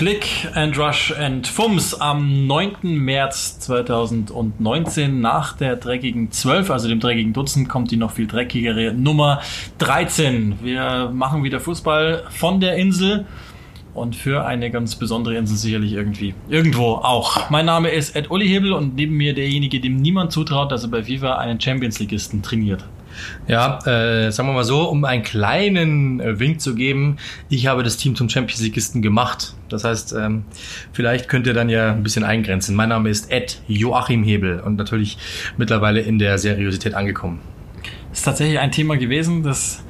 Click and Rush and Fums am 9. März 2019 nach der dreckigen 12, also dem dreckigen Dutzend, kommt die noch viel dreckigere Nummer 13. Wir machen wieder Fußball von der Insel und für eine ganz besondere Insel sicherlich irgendwie irgendwo auch. Mein Name ist Ed Uli Hebel und neben mir derjenige, dem niemand zutraut, dass er bei FIFA einen Champions Leagueisten trainiert. Ja, äh, sagen wir mal so, um einen kleinen äh, Wink zu geben, ich habe das Team zum Champions Leagueisten gemacht. Das heißt, ähm, vielleicht könnt ihr dann ja ein bisschen eingrenzen. Mein Name ist Ed Joachim Hebel und natürlich mittlerweile in der Seriosität angekommen. Das ist tatsächlich ein Thema gewesen, das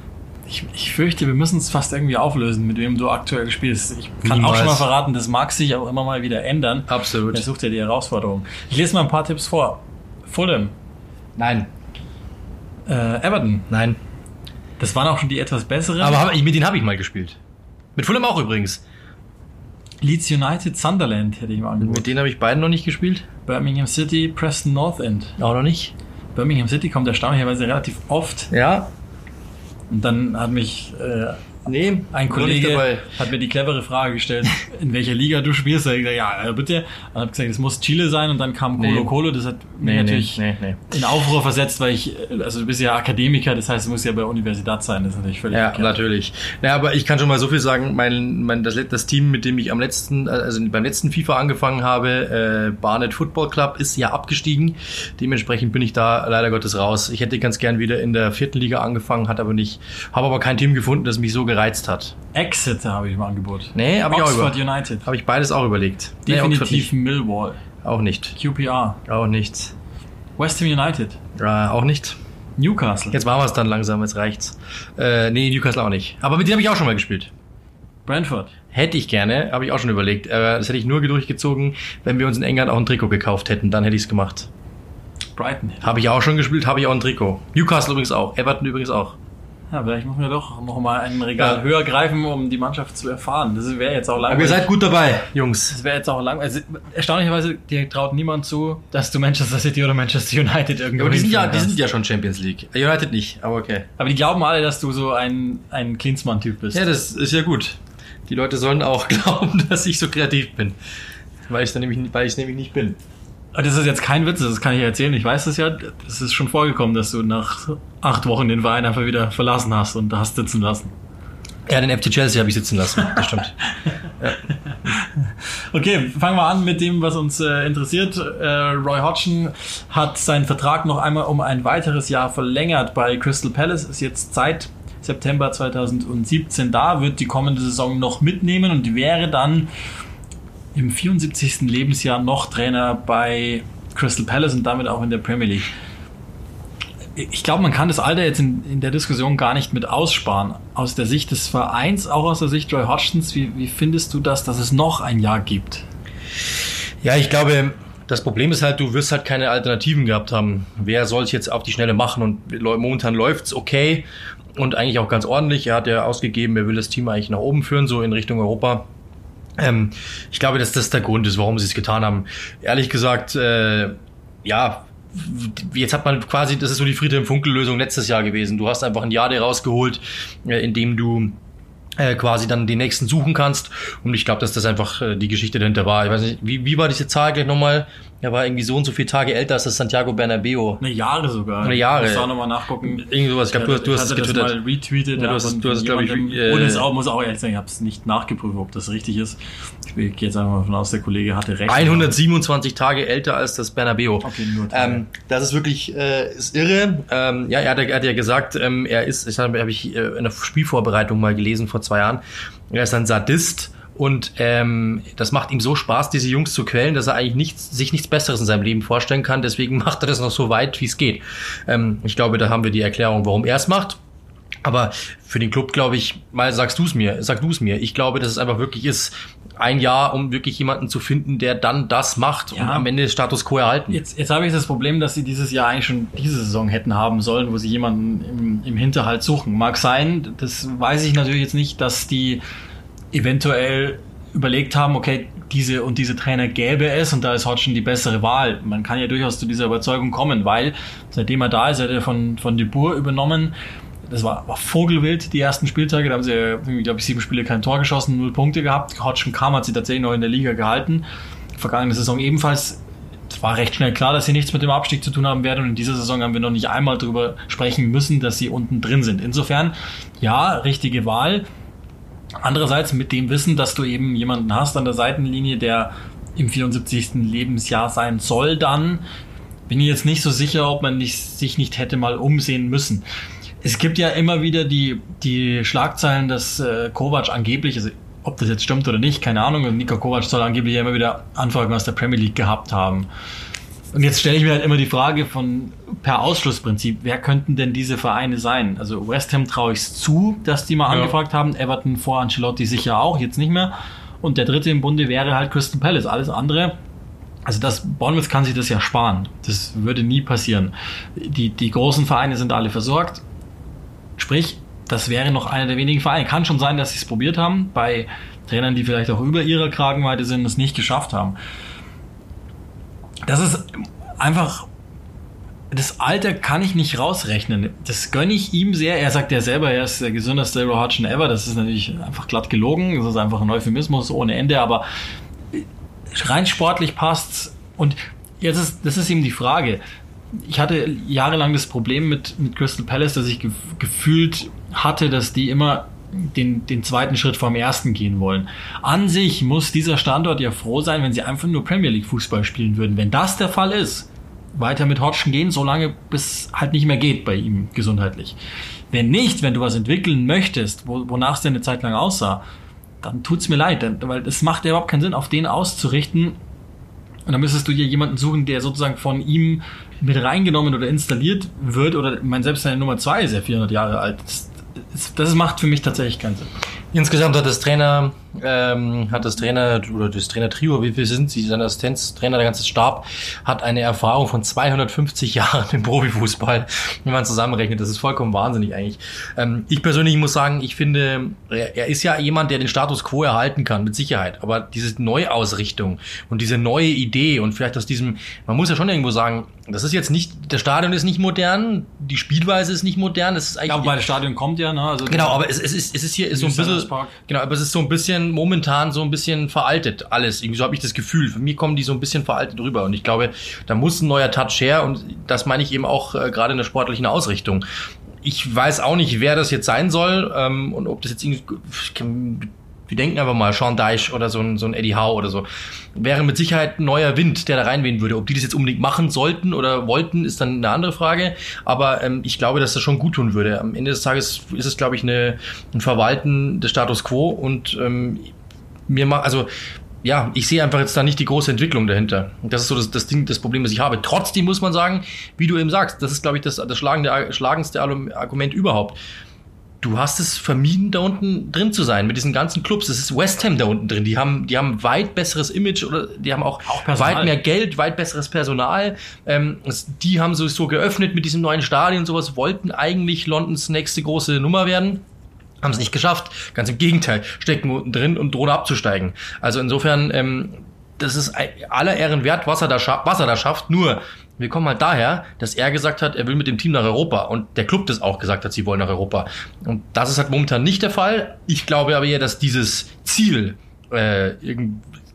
ich, ich fürchte, wir müssen es fast irgendwie auflösen, mit wem du aktuell spielst. Ich kann Niemals. auch schon mal verraten, das mag sich auch immer mal wieder ändern. Absolut. Er sucht ja die Herausforderung. Ich lese mal ein paar Tipps vor. Fulham. Nein. Äh, Everton. Nein. Das waren auch schon die etwas besseren. Aber hab, mit denen habe ich mal gespielt. Mit Fulham auch übrigens. Leeds United, Sunderland hätte ich mal angeboten. Mit denen habe ich beiden noch nicht gespielt. Birmingham City, Preston North End. Auch noch nicht. Birmingham City kommt erstaunlicherweise relativ oft. Ja. Und dann hat mich äh, Nee, ein Kollege hat mir die clevere Frage gestellt, in welcher Liga du spielst. Da ich gesagt, ja, bitte. Und habe gesagt, es muss Chile sein. Und dann kam Colo nee. Colo. Das hat mich nee, natürlich nee, in Aufruhr versetzt, weil ich, also du bist ja Akademiker, das heißt, es muss ja bei Universität sein. Das ist natürlich völlig Ja, verkehrt. natürlich. Ja, aber ich kann schon mal so viel sagen. Mein, mein, das, das Team, mit dem ich am letzten, also beim letzten FIFA angefangen habe, äh, Barnet Football Club, ist ja abgestiegen. Dementsprechend bin ich da leider Gottes raus. Ich hätte ganz gern wieder in der vierten Liga angefangen, hat aber nicht, habe aber kein Team gefunden, das mich so gereizt hat. Exeter habe ich im Angebot. Nee, habe ich auch über, United. Habe ich beides auch überlegt. Definitiv nee, Millwall. Auch nicht. QPR. Auch nicht. West Ham United. Äh, auch nicht. Newcastle. Jetzt machen wir es dann langsam, jetzt reicht's. Äh, nee, Newcastle auch nicht. Aber mit denen habe ich auch schon mal gespielt. Brentford. Hätte ich gerne, habe ich auch schon überlegt. Aber das hätte ich nur durchgezogen, wenn wir uns in England auch ein Trikot gekauft hätten. Dann hätte ich es gemacht. Brighton. Habe ich auch schon gespielt, habe ich auch ein Trikot. Newcastle übrigens auch. Everton übrigens auch. Ja, vielleicht müssen wir doch noch mal ein Regal ja. höher greifen, um die Mannschaft zu erfahren. Das wäre jetzt auch langweilig. Aber ihr seid gut dabei, Jungs. Das wäre jetzt auch langweilig. Also, erstaunlicherweise, dir traut niemand zu, dass du Manchester City oder Manchester United irgendwo ja, aber die sind ja, die sind ja schon Champions League. United nicht, aber okay. Aber die glauben alle, dass du so ein, ein Klinsmann-Typ bist. Ja, das ist ja gut. Die Leute sollen auch glauben, dass ich so kreativ bin. Weil ich dann nämlich, weil ich nämlich nicht bin. Das ist jetzt kein Witz, das kann ich erzählen. Ich weiß es ja. Es ist schon vorgekommen, dass du nach acht Wochen den Verein einfach wieder verlassen hast und hast sitzen lassen. Ja, den FC Chelsea habe ich sitzen lassen. Das stimmt. ja. Okay, fangen wir an mit dem, was uns äh, interessiert. Äh, Roy Hodgson hat seinen Vertrag noch einmal um ein weiteres Jahr verlängert bei Crystal Palace. Ist jetzt seit September 2017 da, wird die kommende Saison noch mitnehmen und wäre dann im 74. Lebensjahr noch Trainer bei Crystal Palace und damit auch in der Premier League. Ich glaube, man kann das Alter jetzt in, in, der Diskussion gar nicht mit aussparen. Aus der Sicht des Vereins, auch aus der Sicht Roy Hodgsons, wie, wie findest du das, dass es noch ein Jahr gibt? Ja, ich glaube, das Problem ist halt, du wirst halt keine Alternativen gehabt haben. Wer soll es jetzt auf die Schnelle machen? Und momentan läuft es okay und eigentlich auch ganz ordentlich. Er hat ja ausgegeben, er will das Team eigentlich nach oben führen, so in Richtung Europa. Ähm, ich glaube, dass das der Grund ist, warum sie es getan haben. Ehrlich gesagt, äh, ja, jetzt hat man quasi, das ist so die Friedhelm-Funkel-Lösung letztes Jahr gewesen. Du hast einfach ein Jahr rausgeholt, äh, in dem du äh, quasi dann den nächsten suchen kannst. Und ich glaube, dass das einfach äh, die Geschichte dahinter war. Ich weiß nicht, wie, wie war diese Zahl gleich nochmal? Er war irgendwie so und so viele Tage älter als das Santiago Bernabeo. Eine Jahre sogar. Eine Jahre. Ich muss auch nochmal nachgucken. Irgendwie sowas. Ich glaube, du, du hast es getwittert. Das mal retweetet. Ja, du hast, du hast glaube ich... Äh, und es auch, muss auch ehrlich sagen, ich habe es nicht nachgeprüft, ob das richtig ist. Ich gehe jetzt einfach mal davon aus, der Kollege hatte recht. 127 Tage älter als das Bernabeo. Okay, nur ähm, Das ist wirklich äh, ist irre. Ähm, ja, er hat, er hat ja gesagt, ähm, er ist, ich habe hab ich äh, in der Spielvorbereitung mal gelesen vor zwei Jahren, er ist ein Sadist und ähm, das macht ihm so Spaß, diese Jungs zu quälen, dass er eigentlich nichts, sich nichts Besseres in seinem Leben vorstellen kann. Deswegen macht er das noch so weit, wie es geht. Ähm, ich glaube, da haben wir die Erklärung, warum er es macht. Aber für den Club, glaube ich, mal sagst du es mir, sag du es mir. Ich glaube, dass es einfach wirklich ist, ein Jahr, um wirklich jemanden zu finden, der dann das macht ja. und am Ende Status quo erhalten. Jetzt, jetzt habe ich das Problem, dass sie dieses Jahr eigentlich schon diese Saison hätten haben sollen, wo sie jemanden im, im Hinterhalt suchen. Mag sein, das weiß ich natürlich jetzt nicht, dass die eventuell überlegt haben, okay, diese und diese Trainer gäbe es und da ist Hodgson die bessere Wahl. Man kann ja durchaus zu dieser Überzeugung kommen, weil seitdem er da ist, hat er von, von De Boer übernommen. das war, war Vogelwild, die ersten Spieltage. Da haben sie, glaube ich, sieben Spiele kein Tor geschossen, null Punkte gehabt. Hodgson Kam hat sie tatsächlich noch in der Liga gehalten. Vergangene Saison ebenfalls. Es war recht schnell klar, dass sie nichts mit dem Abstieg zu tun haben werden. Und in dieser Saison haben wir noch nicht einmal darüber sprechen müssen, dass sie unten drin sind. Insofern, ja, richtige Wahl. Andererseits mit dem Wissen, dass du eben jemanden hast an der Seitenlinie, der im 74. Lebensjahr sein soll, dann bin ich jetzt nicht so sicher, ob man nicht, sich nicht hätte mal umsehen müssen. Es gibt ja immer wieder die, die Schlagzeilen, dass äh, Kovac angeblich, also ob das jetzt stimmt oder nicht, keine Ahnung, Niko Kovac soll angeblich ja immer wieder Anfragen aus der Premier League gehabt haben. Und jetzt stelle ich mir halt immer die Frage von per Ausschlussprinzip, wer könnten denn diese Vereine sein? Also West Ham traue ich es zu, dass die mal ja. angefragt haben, Everton vor Ancelotti sicher auch, jetzt nicht mehr. Und der dritte im Bunde wäre halt Crystal Palace. Alles andere also das Bournemouth kann sich das ja sparen. Das würde nie passieren. Die, die großen Vereine sind alle versorgt. Sprich, das wäre noch einer der wenigen Vereine. Kann schon sein, dass sie es probiert haben, bei Trainern, die vielleicht auch über ihrer Kragenweite sind, es nicht geschafft haben. Das ist einfach. Das Alter kann ich nicht rausrechnen. Das gönne ich ihm sehr. Er sagt ja selber, er ist der gesündeste Hodgson ever. Das ist natürlich einfach glatt gelogen. Das ist einfach ein Euphemismus ohne Ende. Aber rein sportlich passt und jetzt ist, das ist eben die Frage. Ich hatte jahrelang das Problem mit, mit Crystal Palace, dass ich ge gefühlt hatte, dass die immer den, den zweiten Schritt vom ersten gehen wollen. An sich muss dieser Standort ja froh sein, wenn sie einfach nur Premier League Fußball spielen würden. Wenn das der Fall ist, weiter mit Hodgson gehen, solange bis halt nicht mehr geht bei ihm gesundheitlich. Wenn nicht, wenn du was entwickeln möchtest, wo, wonach es denn eine Zeit lang aussah, dann tut's mir leid, denn, weil es macht ja überhaupt keinen Sinn, auf den auszurichten. Und dann müsstest du hier jemanden suchen, der sozusagen von ihm mit reingenommen oder installiert wird. Oder mein selbst seine Nummer zwei ist ja 400 Jahre alt. Das, das, macht für mich tatsächlich keinen Sinn. Insgesamt hat das Trainer, ähm, hat das Trainer oder das Trainertrio, wie viel sind sie, sein Assistenztrainer, der ganze Stab, hat eine Erfahrung von 250 Jahren im Profifußball, wenn man zusammenrechnet. Das ist vollkommen wahnsinnig eigentlich. Ähm, ich persönlich muss sagen, ich finde, er, ist ja jemand, der den Status quo erhalten kann, mit Sicherheit. Aber diese Neuausrichtung und diese neue Idee und vielleicht aus diesem, man muss ja schon irgendwo sagen, das ist jetzt nicht, der Stadion ist nicht modern, die Spielweise ist nicht modern. Das ist eigentlich. Ja, wobei das Stadion kommt ja, ne? Also genau, aber es, es, ist, es ist hier ist so ein bisschen. Genau, aber es ist so ein bisschen momentan so ein bisschen veraltet alles. Irgendwie so habe ich das Gefühl. Für mich kommen die so ein bisschen veraltet rüber. Und ich glaube, da muss ein neuer Touch her. Und das meine ich eben auch äh, gerade in der sportlichen Ausrichtung ich weiß auch nicht, wer das jetzt sein soll ähm, und ob das jetzt irgendwie wir denken aber mal, Sean Deich oder so ein, so ein Eddie Howe oder so. Wäre mit Sicherheit ein neuer Wind, der da reinwehen würde. Ob die das jetzt unbedingt machen sollten oder wollten, ist dann eine andere Frage. Aber ähm, ich glaube, dass das schon gut tun würde. Am Ende des Tages ist es, glaube ich, eine, ein Verwalten des Status quo und ähm, mir macht, also ja, ich sehe einfach jetzt da nicht die große Entwicklung dahinter. Das ist so das, das Ding, das Problem, das ich habe. Trotzdem muss man sagen, wie du eben sagst, das ist, glaube ich, das, das schlagende, schlagendste Argument überhaupt du hast es vermieden, da unten drin zu sein mit diesen ganzen Clubs. Es ist West Ham da unten drin. Die haben, die haben weit besseres Image oder die haben auch, auch weit mehr Geld, weit besseres Personal. Ähm, die haben sowieso geöffnet mit diesem neuen Stadion und sowas, wollten eigentlich Londons nächste große Nummer werden. Haben es nicht geschafft. Ganz im Gegenteil, stecken unten drin und drohen abzusteigen. Also insofern, ähm, das ist aller Ehren wert, was er da, was er da schafft. Nur, wir kommen halt daher, dass er gesagt hat, er will mit dem Team nach Europa. Und der Club das auch gesagt hat, sie wollen nach Europa. Und das ist halt momentan nicht der Fall. Ich glaube aber eher, dass dieses Ziel äh,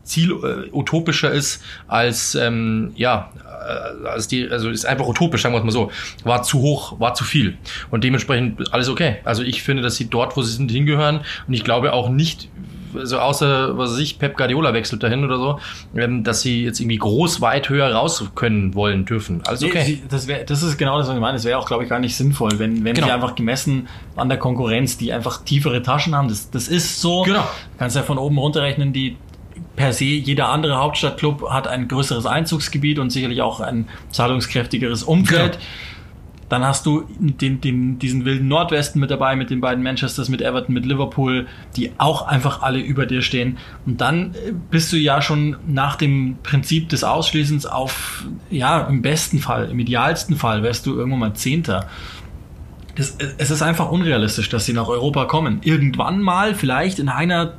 Ziel äh, utopischer ist als ähm, ja äh, als die also ist einfach utopisch sagen wir es mal so. War zu hoch war zu viel. Und dementsprechend alles okay. Also ich finde dass sie dort wo sie sind hingehören. Und ich glaube auch nicht also außer, was weiß ich, Pep Guardiola wechselt dahin oder so, ähm, dass sie jetzt irgendwie groß weit höher raus können wollen dürfen. Also okay. Nee, das, wär, das ist genau das, was ich meine. Das wäre auch, glaube ich, gar nicht sinnvoll, wenn, wenn genau. sie einfach gemessen an der Konkurrenz, die einfach tiefere Taschen haben. Das, das ist so. Genau. Du kannst ja von oben runterrechnen, die per se jeder andere Hauptstadtclub hat ein größeres Einzugsgebiet und sicherlich auch ein zahlungskräftigeres Umfeld. Genau. Dann hast du den, den, diesen wilden Nordwesten mit dabei, mit den beiden Manchesters, mit Everton, mit Liverpool, die auch einfach alle über dir stehen. Und dann äh, bist du ja schon nach dem Prinzip des Ausschließens auf, ja, im besten Fall, im idealsten Fall wärst du irgendwann mal Zehnter. Das, es ist einfach unrealistisch, dass sie nach Europa kommen. Irgendwann mal, vielleicht in einer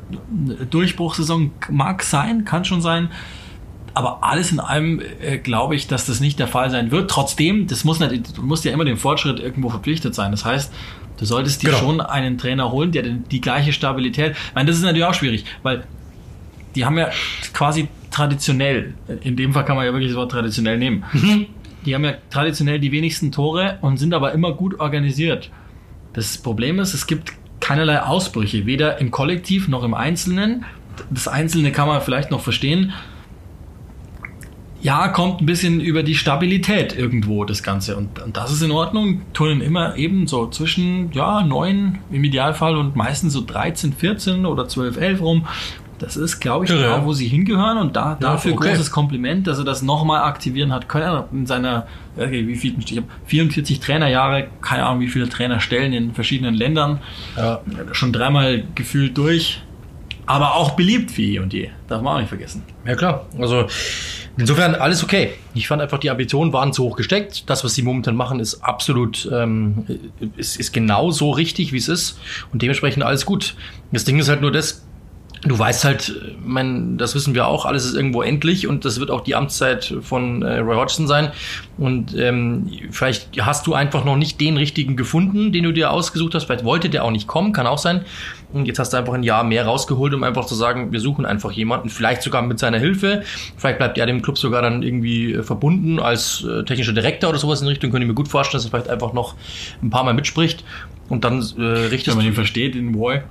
Durchbruchssaison, mag sein, kann schon sein. Aber alles in allem äh, glaube ich, dass das nicht der Fall sein wird. Trotzdem, das muss nicht, du musst ja immer dem Fortschritt irgendwo verpflichtet sein. Das heißt, du solltest dir Genau. schon einen Trainer holen, der die gleiche Stabilität. Ich meine, das ist natürlich auch schwierig, weil die haben ja quasi traditionell, in dem Fall kann man ja wirklich das Wort traditionell nehmen. Die haben ja traditionell die wenigsten Tore und sind aber immer gut organisiert. Das Problem ist, es gibt keinerlei Ausbrüche, weder im Kollektiv noch im Einzelnen. Das Einzelne kann man vielleicht noch verstehen. Ja, kommt ein bisschen über die Stabilität irgendwo das Ganze. Und, und das ist in Ordnung. Turnen immer eben so zwischen ja, 9 im Idealfall und meistens so 13, 14 oder 12, 11 rum. Das ist, glaube ich, Ja, ja. wo sie hingehören. Und da, dafür okay. großes Kompliment, dass er das nochmal aktivieren hat können. In seiner, okay, wie viel, ich habe 44 Trainerjahre, keine Ahnung, wie viele Trainerstellen in verschiedenen Ländern. Ja. Schon dreimal gefühlt durch. Aber auch beliebt wie eh und je. Darf man auch nicht vergessen. Ja klar, also insofern alles okay. Ich fand einfach, die Ambitionen waren zu hoch gesteckt. Das, was sie momentan machen, ist absolut, ähm, ist, ist genau so richtig, wie es ist. Und dementsprechend alles gut. Das Ding ist halt nur das, du weißt halt, mein, das wissen wir auch, alles ist irgendwo endlich und das wird auch die Amtszeit von äh, Roy Hodgson sein. Und ähm, vielleicht hast du einfach noch nicht den richtigen gefunden, den du dir ausgesucht hast. Vielleicht wollte der auch nicht kommen, kann auch sein. Und jetzt hast du einfach ein Jahr mehr rausgeholt, um einfach zu sagen, wir suchen einfach jemanden, vielleicht sogar mit seiner Hilfe. Vielleicht bleibt er dem Club sogar dann irgendwie äh, verbunden als äh, technischer Direktor oder sowas in Richtung. Könnte ich mir gut vorstellen, dass er vielleicht einfach noch ein paar Mal mitspricht. Und dann äh, richtest Wenn man ihn versteht, den Boy.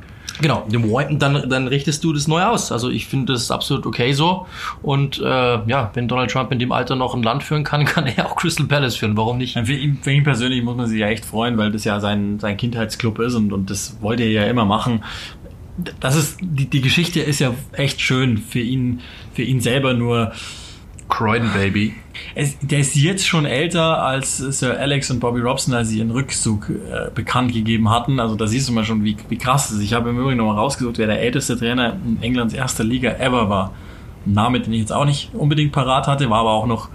Genau, dann, dann richtest du das neu aus. Also ich finde das absolut okay so. Und äh, ja, wenn Donald Trump in dem Alter noch ein Land führen kann, kann er auch Crystal Palace führen. Warum nicht? Für ihn, für ihn persönlich muss man sich ja echt freuen, weil das ja sein, sein Kindheitsclub ist und, und das wollte er ja immer machen. Das ist, die, die Geschichte ist ja echt schön für ihn, für ihn selber nur. Croydon Baby. Es, der ist jetzt schon älter als Sir Alex und Bobby Robson, als sie ihren Rückzug äh, bekannt gegeben hatten. Also da siehst du mal schon, wie, wie krass es ist. Ich habe im Übrigen nochmal rausgesucht, wer der älteste Trainer in Englands erster Liga ever war. Ein Name, den ich jetzt auch nicht unbedingt parat hatte, war aber auch noch,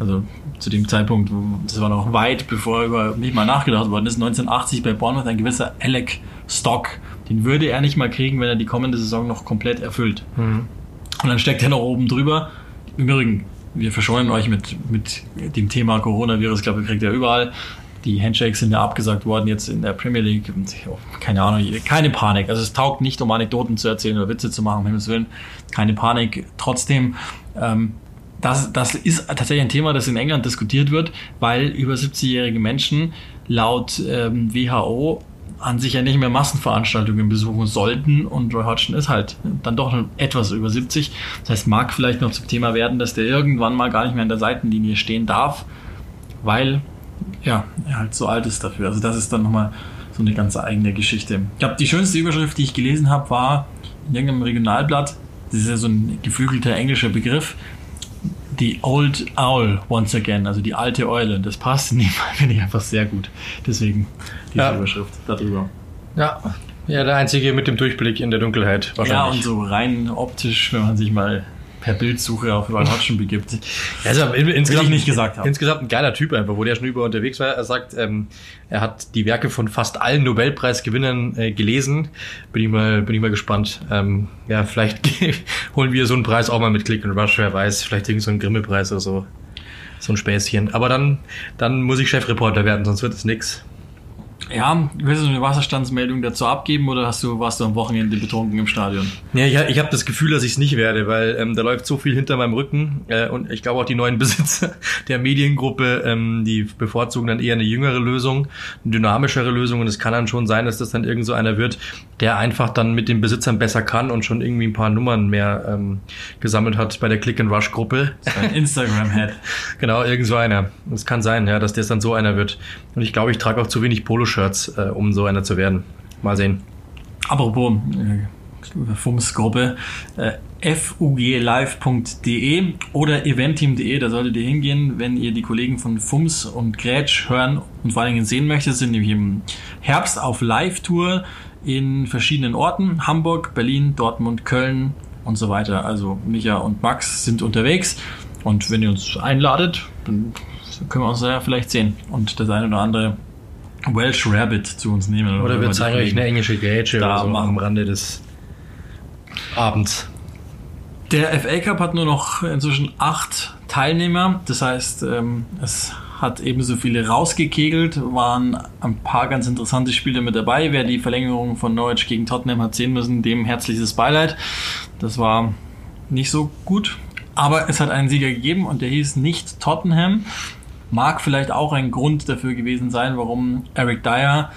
also zu dem Zeitpunkt, das war noch weit, bevor über nicht mal nachgedacht worden ist, 1980 bei Bournemouth ein gewisser Alec Stock. Den würde er nicht mal kriegen, wenn er die kommende Saison noch komplett erfüllt. Und dann steckt er noch oben drüber. Im Übrigen, wir verscheuern euch mit, mit dem Thema Coronavirus, ich glaube, ihr kriegt ja überall. Die Handshakes sind ja abgesagt worden jetzt in der Premier League. Keine Ahnung, keine Panik. Also es taugt nicht, um Anekdoten zu erzählen oder Witze zu machen, um Himmels Willen. Keine Panik. Trotzdem, ähm, das, das ist tatsächlich ein Thema, das in England diskutiert wird, weil über 70-jährige Menschen laut ähm, WHO an sich ja nicht mehr Massenveranstaltungen besuchen sollten und Roy Hodgson ist halt dann doch noch etwas über 70. Das heißt, mag vielleicht noch zum Thema werden, dass der irgendwann mal gar nicht mehr an der Seitenlinie stehen darf, weil ja, er halt so alt ist dafür. Also das ist dann nochmal so eine ganz eigene Geschichte. Ich glaube, die schönste Überschrift, die ich gelesen habe, war in irgendeinem Regionalblatt, das ist ja so ein geflügelter englischer Begriff, The Old Owl once again, also die alte Eule. Das passt in dem Fall, finde ich einfach sehr gut. Deswegen diese Ja. Überschrift darüber. Ja. Ja, der Einzige mit dem Durchblick in der Dunkelheit Ja, wahrscheinlich. und so rein optisch, wenn man sich mal per Bildsuche auf Roy Hodgson begibt. Also in, insgesamt, ich nicht gesagt haben. Insgesamt ein geiler Typ einfach, wo der schon über unterwegs war. Er sagt, ähm, er hat die Werke von fast allen Nobelpreisgewinnern äh, gelesen. Bin ich mal, bin ich mal gespannt. Ähm, ja, vielleicht holen wir so einen Preis auch mal mit Click and Rush, wer weiß. Vielleicht irgend so einen Grimme-Preis oder so. So ein Späßchen. Aber dann, dann muss ich Chefreporter werden, sonst wird es nix. Ja, willst du eine Wasserstandsmeldung dazu abgeben oder hast du, warst du am Wochenende betrunken im Stadion? Ja, ich, ich habe das Gefühl, dass ich es nicht werde, weil ähm, da läuft so viel hinter meinem Rücken äh, und ich glaube auch die neuen Besitzer der Mediengruppe, ähm, die bevorzugen dann eher eine jüngere Lösung, eine dynamischere Lösung und es kann dann schon sein, dass das dann irgend so einer wird, der einfach dann mit den Besitzern besser kann und schon irgendwie ein paar Nummern mehr ähm, gesammelt hat bei der Click and Rush Gruppe. Ein Instagram-Head. genau, irgend so einer. Es kann sein, ja, dass das dann so einer wird. Und ich glaube, ich trage auch zu wenig Poloshirts, äh, um so einer zu werden. Mal sehen. Apropos äh, FUMS-Gruppe, äh, fuglive.de oder eventeam.de, da solltet ihr hingehen, wenn ihr die Kollegen von FUMS und Grätsch hören und vor allen Dingen sehen möchtet, sind nämlich im Herbst auf Live-Tour in verschiedenen Orten, Hamburg, Berlin, Dortmund, Köln und so weiter. Also Micha und Max sind unterwegs und wenn ihr uns einladet, dann können wir uns ja vielleicht sehen und das eine oder andere Welsh Rabbit zu uns nehmen. Oder wir die zeigen euch eine englische Grätsche Da oder so machen. am Rande des Abends. Der FA Cup hat nur noch inzwischen acht Teilnehmer. Das heißt, ähm, es hat ebenso viele rausgekegelt, waren ein paar ganz interessante Spiele mit dabei. Wer die Verlängerung von Norwich gegen Tottenham hat sehen müssen, dem herzliches Beileid. Das war nicht so gut. Aber es hat einen Sieger gegeben und der hieß nicht Tottenham. Mag vielleicht auch ein Grund dafür gewesen sein, warum Eric Dyer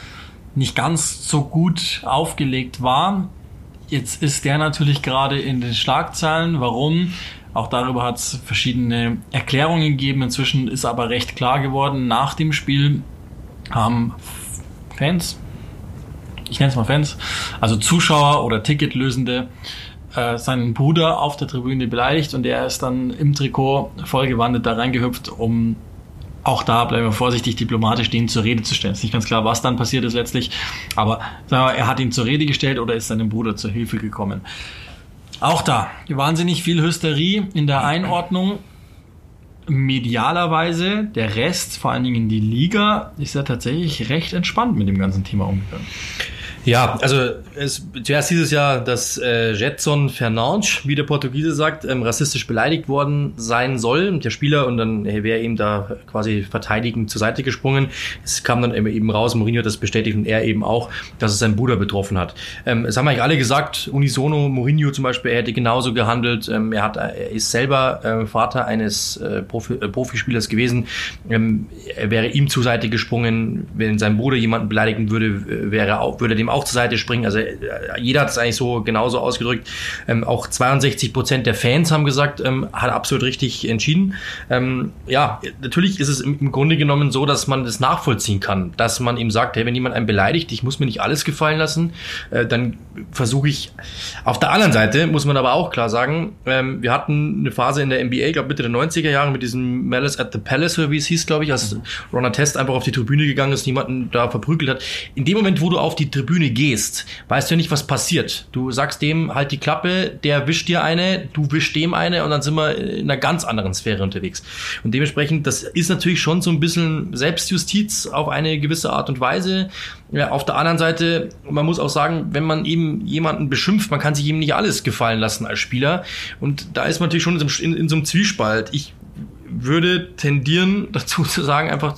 nicht ganz so gut aufgelegt war. Jetzt ist der natürlich gerade in den Schlagzeilen. Warum? Auch darüber hat es verschiedene Erklärungen gegeben. Inzwischen ist aber recht klar geworden, nach dem Spiel haben Fans, ich nenne es mal Fans, also Zuschauer oder Ticketlösende, äh, seinen Bruder auf der Tribüne beleidigt und er ist dann im Trikot vollgewandet da reingehüpft, um auch da bleiben wir vorsichtig diplomatisch, den zur Rede zu stellen. Es ist nicht ganz klar, was dann passiert ist letztlich, aber wir, er hat ihn zur Rede gestellt oder ist seinem Bruder zur Hilfe gekommen. Auch da wahnsinnig viel Hysterie in der Einordnung. Medialerweise, der Rest, vor allen Dingen die Liga, ist ja tatsächlich recht entspannt mit dem ganzen Thema umgegangen. Ja, also es, zuerst hieß es ja, dass äh, Jetson Fernandes, wie der Portugiese sagt, ähm, rassistisch beleidigt worden sein soll, der Spieler, und dann wäre ihm da quasi verteidigend zur Seite gesprungen. Es kam dann eben raus, Mourinho hat das bestätigt und er eben auch, dass es seinen Bruder betroffen hat. Ähm, es haben eigentlich alle gesagt, unisono, Mourinho zum Beispiel, er hätte genauso gehandelt. Ähm, er, hat, er ist selber äh, Vater eines äh, Profi, äh, Profispielers gewesen. Ähm, er wäre ihm zur Seite gesprungen, wenn sein Bruder jemanden beleidigen würde, wäre auch, würde dem auch zur Seite springen. Also äh, jeder hat es eigentlich so genauso ausgedrückt. Ähm, auch 62 Prozent der Fans haben gesagt, ähm, hat absolut richtig entschieden. Ähm, ja, natürlich ist es im, im, Grunde genommen so, dass man das nachvollziehen kann, dass man ihm sagt, hey, wenn jemand einen beleidigt, ich muss mir nicht alles gefallen lassen, äh, dann versuche ich. Auf der anderen Seite muss man aber auch klar sagen, ähm, wir hatten eine Phase in der NBA, ich glaube Mitte der 90er Jahre mit diesem Malice at the Palace, oder wie es hieß, glaube ich, als Ron Test einfach auf die Tribüne gegangen ist, niemanden da verprügelt hat. In dem Moment, wo du auf die Tribüne Bühne gehst, weißt du nicht, was passiert. Du sagst dem halt die Klappe, der wischt dir eine, du wischst dem eine und dann sind wir in einer ganz anderen Sphäre unterwegs. Und dementsprechend, das ist natürlich schon so ein bisschen Selbstjustiz auf eine gewisse Art und Weise. Ja, auf der anderen Seite, man muss auch sagen, wenn man eben jemanden beschimpft, man kann sich ihm nicht alles gefallen lassen als Spieler. Und da ist man natürlich schon in, in, in so einem Zwiespalt. Ich würde tendieren, dazu zu sagen, einfach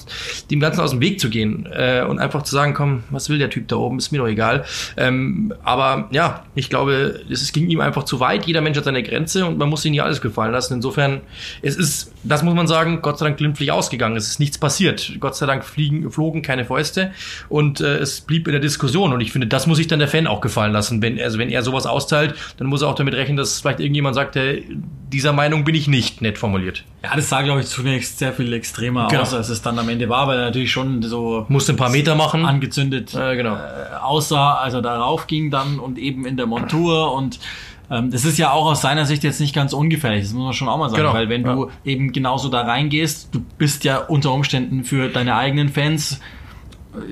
dem Ganzen aus dem Weg zu gehen äh, und einfach zu sagen, komm, was will der Typ da oben, ist mir doch egal. Ähm, aber ja, ich glaube, es ging ihm einfach zu weit. Jeder Mensch hat seine Grenze und man muss ihn nicht alles gefallen lassen. Insofern, es ist, das muss man sagen, Gott sei Dank glimpflich ausgegangen. Es ist nichts passiert. Gott sei Dank fliegen, flogen keine Fäuste und äh, es blieb in der Diskussion. Und ich finde, das muss sich dann der Fan auch gefallen lassen. Wenn, also wenn er sowas austeilt, dann muss er auch damit rechnen, dass vielleicht irgendjemand sagt, hey, dieser Meinung bin ich nicht nett formuliert. Ja, das sah, glaube ich, zunächst sehr viel extremer genau. aus, als es dann am Ende war, weil er natürlich schon so musste ein paar Meter machen, angezündet äh, genau. äh, aussah, als er darauf ging dann und eben in der Montur und ähm, das ist ja auch aus seiner Sicht jetzt nicht ganz ungefährlich, das muss man schon auch mal sagen, genau. weil wenn ja. du eben genauso da reingehst, du bist ja unter Umständen für deine eigenen Fans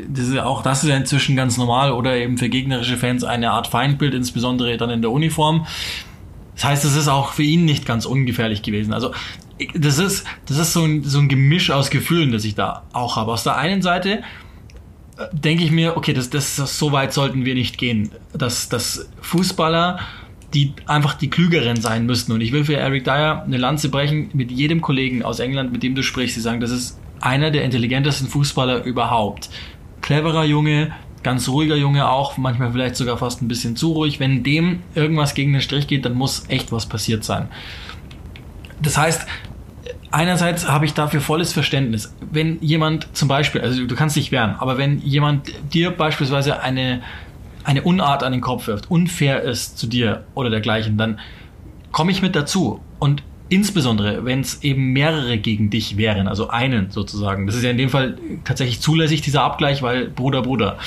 das ist ja auch, das ist ja inzwischen ganz normal oder eben für gegnerische Fans eine Art Feindbild, insbesondere dann in der Uniform. Das heißt, es ist auch für ihn nicht ganz ungefährlich gewesen. Also das ist, das ist so ein, so ein Gemisch aus Gefühlen, das ich da auch habe. Aus der einen Seite äh, denke ich mir, okay, das, das, das, so weit sollten wir nicht gehen, dass, dass Fußballer, die einfach die Klügeren sein müssten. Und ich will für Eric Dyer eine Lanze brechen mit jedem Kollegen aus England, mit dem du sprichst. Sie sagen, das ist einer der intelligentesten Fußballer überhaupt. Cleverer Junge, ganz ruhiger Junge auch, manchmal vielleicht sogar fast ein bisschen zu ruhig. Wenn dem irgendwas gegen den Strich geht, dann muss echt was passiert sein. Das heißt, einerseits habe ich dafür volles Verständnis. Wenn jemand zum Beispiel, also du kannst dich wehren, aber wenn jemand dir beispielsweise eine, eine Unart an den Kopf wirft, unfair ist zu dir oder dergleichen, dann komme ich mit dazu. Und Insbesondere, wenn es eben mehrere gegen dich wären, also einen sozusagen. Das ist ja in dem Fall tatsächlich zulässig, dieser Abgleich, weil Bruder, Bruder.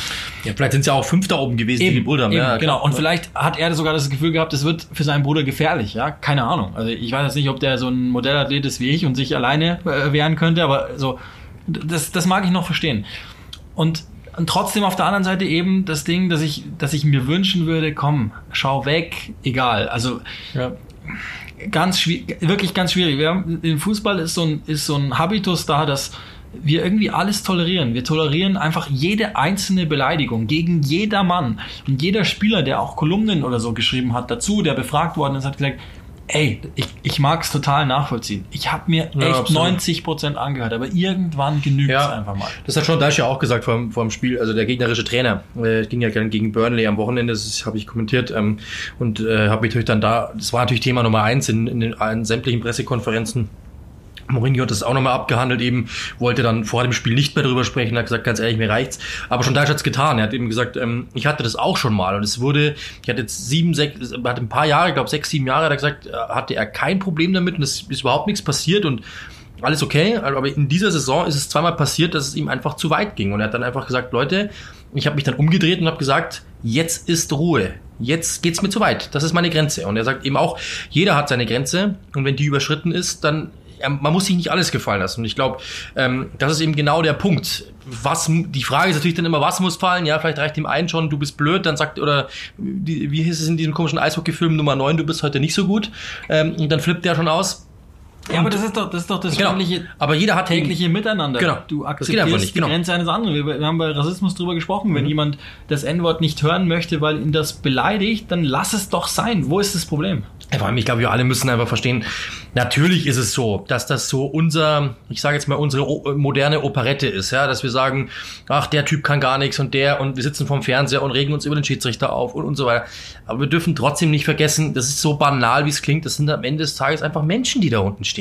Ja, vielleicht sind es ja auch fünf da oben gewesen, eben, die Bruder. Ja, genau. Und vielleicht hat er sogar das Gefühl gehabt, es wird für seinen Bruder gefährlich, ja. Keine Ahnung. Also ich weiß jetzt nicht, ob der so ein Modellathlet ist wie ich und sich alleine äh, wehren könnte, aber so, das, das mag ich noch verstehen. Und und trotzdem auf der anderen Seite eben das Ding, dass ich, dass ich mir wünschen würde, komm, schau weg, egal. Also ja ganz schwierig, wirklich ganz schwierig. Wir haben, Im Fußball ist so, ein, ist so ein Habitus da, dass wir irgendwie alles tolerieren. Wir tolerieren einfach jede einzelne Beleidigung gegen jeder Mann. Und jeder Spieler, der auch Kolumnen oder so geschrieben hat dazu, der befragt worden ist, hat gesagt, ey, ich, ich mag es total nachvollziehen. Ich habe mir Ja, echt absolut. 90% angehört, aber irgendwann genügt es Ja. einfach mal. Das hat schon Dash ja auch gesagt vor, dem- vor dem Spiel, also der gegnerische Trainer, äh, ging ja gegen Burnley am Wochenende, das habe ich kommentiert ähm, und äh, habe mich natürlich dann da, das war natürlich Thema Nummer eins in, in, den, in sämtlichen Pressekonferenzen. Mourinho hat das auch nochmal abgehandelt, eben wollte dann vor dem Spiel nicht mehr drüber sprechen, hat gesagt, ganz ehrlich, mir reicht's. Aber schon Dash hat's getan. Er hat eben gesagt, ähm, ich hatte das auch schon mal und es wurde, ich hatte jetzt sieben, sechs, hatte ein paar Jahre, ich glaube sechs, sieben Jahre, hat er gesagt, äh, hatte er kein Problem damit und es ist überhaupt nichts passiert und alles okay, aber in dieser Saison ist es zweimal passiert, dass es ihm einfach zu weit ging und er hat dann einfach gesagt, Leute, ich habe mich dann umgedreht und habe gesagt, jetzt ist Ruhe. Jetzt geht's mir zu weit. Das ist meine Grenze. Und er sagt eben auch, jeder hat seine Grenze und wenn die überschritten ist, dann man muss sich nicht alles gefallen lassen. Und ich glaube, ähm, das ist eben genau der Punkt. Was die Frage ist natürlich dann immer, was muss fallen? Ja, vielleicht reicht dem einen schon, du bist blöd, dann sagt oder wie hieß es in diesem komischen Eishockey-Film Nummer 9, du bist heute nicht so gut. Ähm, und dann flippt der schon aus. Ja, aber das ist doch das, ist doch das Genau. Aber jeder hat tägliche Miteinander. Genau. Du akzeptierst nicht, die genau. Mhm. Grenze eines anderen. Wir, haben bei Rassismus drüber gesprochen. Wenn jemand das N-Wort nicht hören möchte, weil ihn das beleidigt, dann lass es doch sein. Wo ist das Problem? Ja, vor allem, ich glaube, wir alle müssen einfach verstehen, natürlich ist es so, dass das so unser, ich sage jetzt mal, unsere o moderne Operette ist, ja, dass wir sagen, ach, der Typ kann gar nichts und der und wir sitzen vorm Fernseher und regen uns über den Schiedsrichter auf und, und so weiter. Aber wir dürfen trotzdem nicht vergessen, das ist so banal, wie es klingt, das sind am Ende des Tages einfach Menschen, die da unten stehen.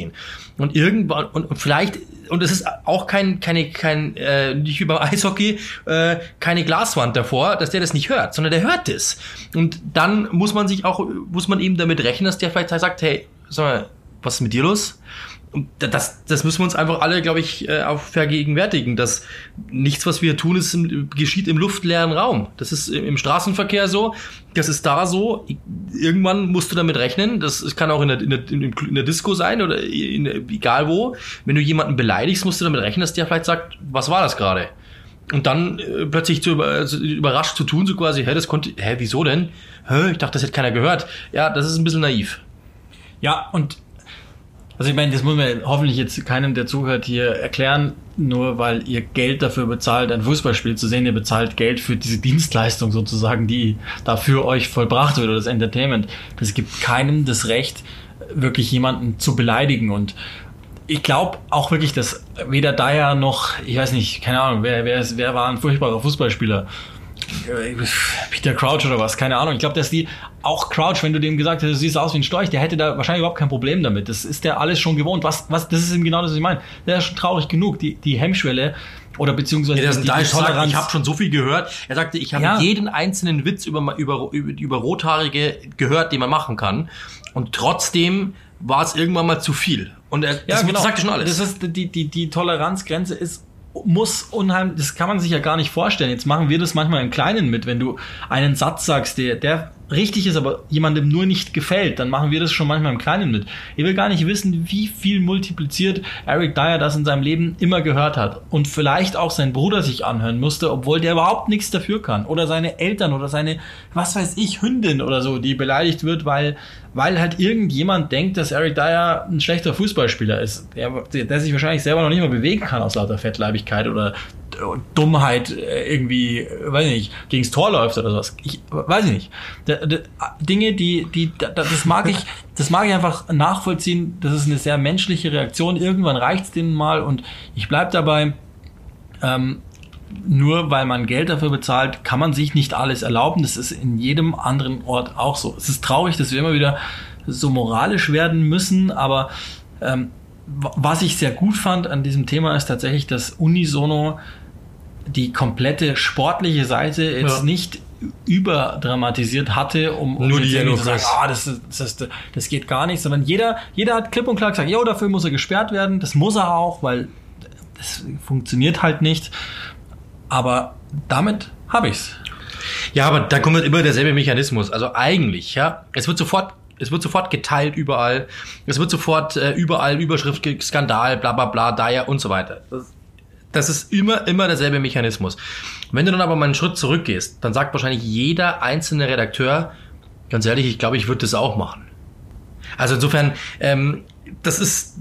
Und irgendwann, und, und vielleicht, und es ist auch kein, keine, kein, äh, nicht beim Eishockey, äh, keine Glaswand davor, dass der das nicht hört, sondern der hört das. Und dann muss man sich auch, muss man eben damit rechnen, dass der vielleicht sagt, hey, sag mal, was ist mit dir los? Das, das müssen wir uns einfach alle, glaube ich, äh, auch vergegenwärtigen, dass nichts, was wir tun, ist geschieht im luftleeren Raum. Das ist im Straßenverkehr so, das ist da so. Irgendwann musst du damit rechnen. Das kann auch in der, in, der, in der Disco sein oder in, egal wo. Wenn du jemanden beleidigst, musst du damit rechnen, dass der vielleicht sagt, was war das gerade? Und dann äh, plötzlich zu über, also überrascht zu tun, so quasi, hä, das konnte, hä, wieso denn? Hä, ich dachte, das hätte keiner gehört. Ja, das ist ein bisschen naiv. Ja, und also ich meine, das muss man hoffentlich jetzt keinem, der zuhört, hier erklären, nur weil ihr Geld dafür bezahlt, ein Fußballspiel zu sehen. Ihr bezahlt Geld für diese Dienstleistung sozusagen, die da für euch vollbracht wird oder das Entertainment. Das gibt keinem das Recht, wirklich jemanden zu beleidigen und ich glaube auch wirklich, dass weder Dyer noch, ich weiß nicht, keine Ahnung, wer, wer, ist, wer war ein furchtbarer Fußballspieler? Äh, Peter Crouch oder was, keine Ahnung. Ich glaube, dass die, auch Crouch, wenn du dem gesagt hättest, du siehst aus wie ein Storch, der hätte da wahrscheinlich überhaupt kein Problem damit. Das ist der alles schon gewohnt. Was, was, das ist eben genau das, was ich meine. Der ist schon traurig genug. Die, die Hemmschwelle oder beziehungsweise Ja, die, die Toleranz. Ich habe schon so viel gehört. Er sagte, ich habe Ja. jeden einzelnen Witz über, über, über, über Rothaarige gehört, den man machen kann. Und trotzdem war es irgendwann mal zu viel. Und er das, das sagt ja schon alles. genau. Das ist die, die, die Toleranzgrenze ist muss unheimlich, das kann man sich ja gar nicht vorstellen. Jetzt machen wir das manchmal im Kleinen mit, wenn du einen Satz sagst, der, der richtig ist, aber jemandem nur nicht gefällt, dann machen wir das schon manchmal im Kleinen mit. Ich will gar nicht wissen, wie viel multipliziert Eric Dyer das in seinem Leben immer gehört hat und vielleicht auch sein Bruder sich anhören musste, obwohl der überhaupt nichts dafür kann oder seine Eltern oder seine, was weiß ich, Hündin oder so, die beleidigt wird, weil weil halt irgendjemand denkt, dass Eric Dyer ein schlechter Fußballspieler ist, der, der sich wahrscheinlich selber noch nicht mal bewegen kann aus lauter Fettleibigkeit oder Dummheit äh, irgendwie, weiß ich nicht, gegens Tor läuft oder sowas. Ich weiß ich nicht. Dinge, die, die, da, das mag ich, das mag ich einfach nachvollziehen. Das ist eine sehr menschliche Reaktion. Irgendwann reicht's denen mal und ich bleib dabei. Ähm, nur weil man Geld dafür bezahlt, kann man sich nicht alles erlauben. Das ist in jedem anderen Ort auch so. Es ist traurig, dass wir immer wieder so moralisch werden müssen, aber ähm, was ich sehr gut fand an diesem Thema ist tatsächlich, dass Unisono die komplette sportliche Seite jetzt Ja. nicht überdramatisiert hatte, um, um Nur die zu sagen, ah, das, das, ist- das geht gar nicht, sondern jeder, jeder hat klipp und klar gesagt, jo, dafür muss er gesperrt werden, das muss er auch, weil das funktioniert halt nicht. Aber damit habe ich's. Ja, aber da kommt halt immer derselbe Mechanismus. Also eigentlich, ja, es wird sofort, es wird sofort geteilt überall. Es wird sofort äh, überall Überschrift, Skandal, bla bla bla, Dyer und so weiter. Das, ist immer, immer derselbe Mechanismus. Wenn du dann aber mal einen Schritt zurückgehst, dann sagt wahrscheinlich jeder einzelne Redakteur, ganz ehrlich, ich glaube, ich würde das auch machen. Also insofern, ähm, das ist,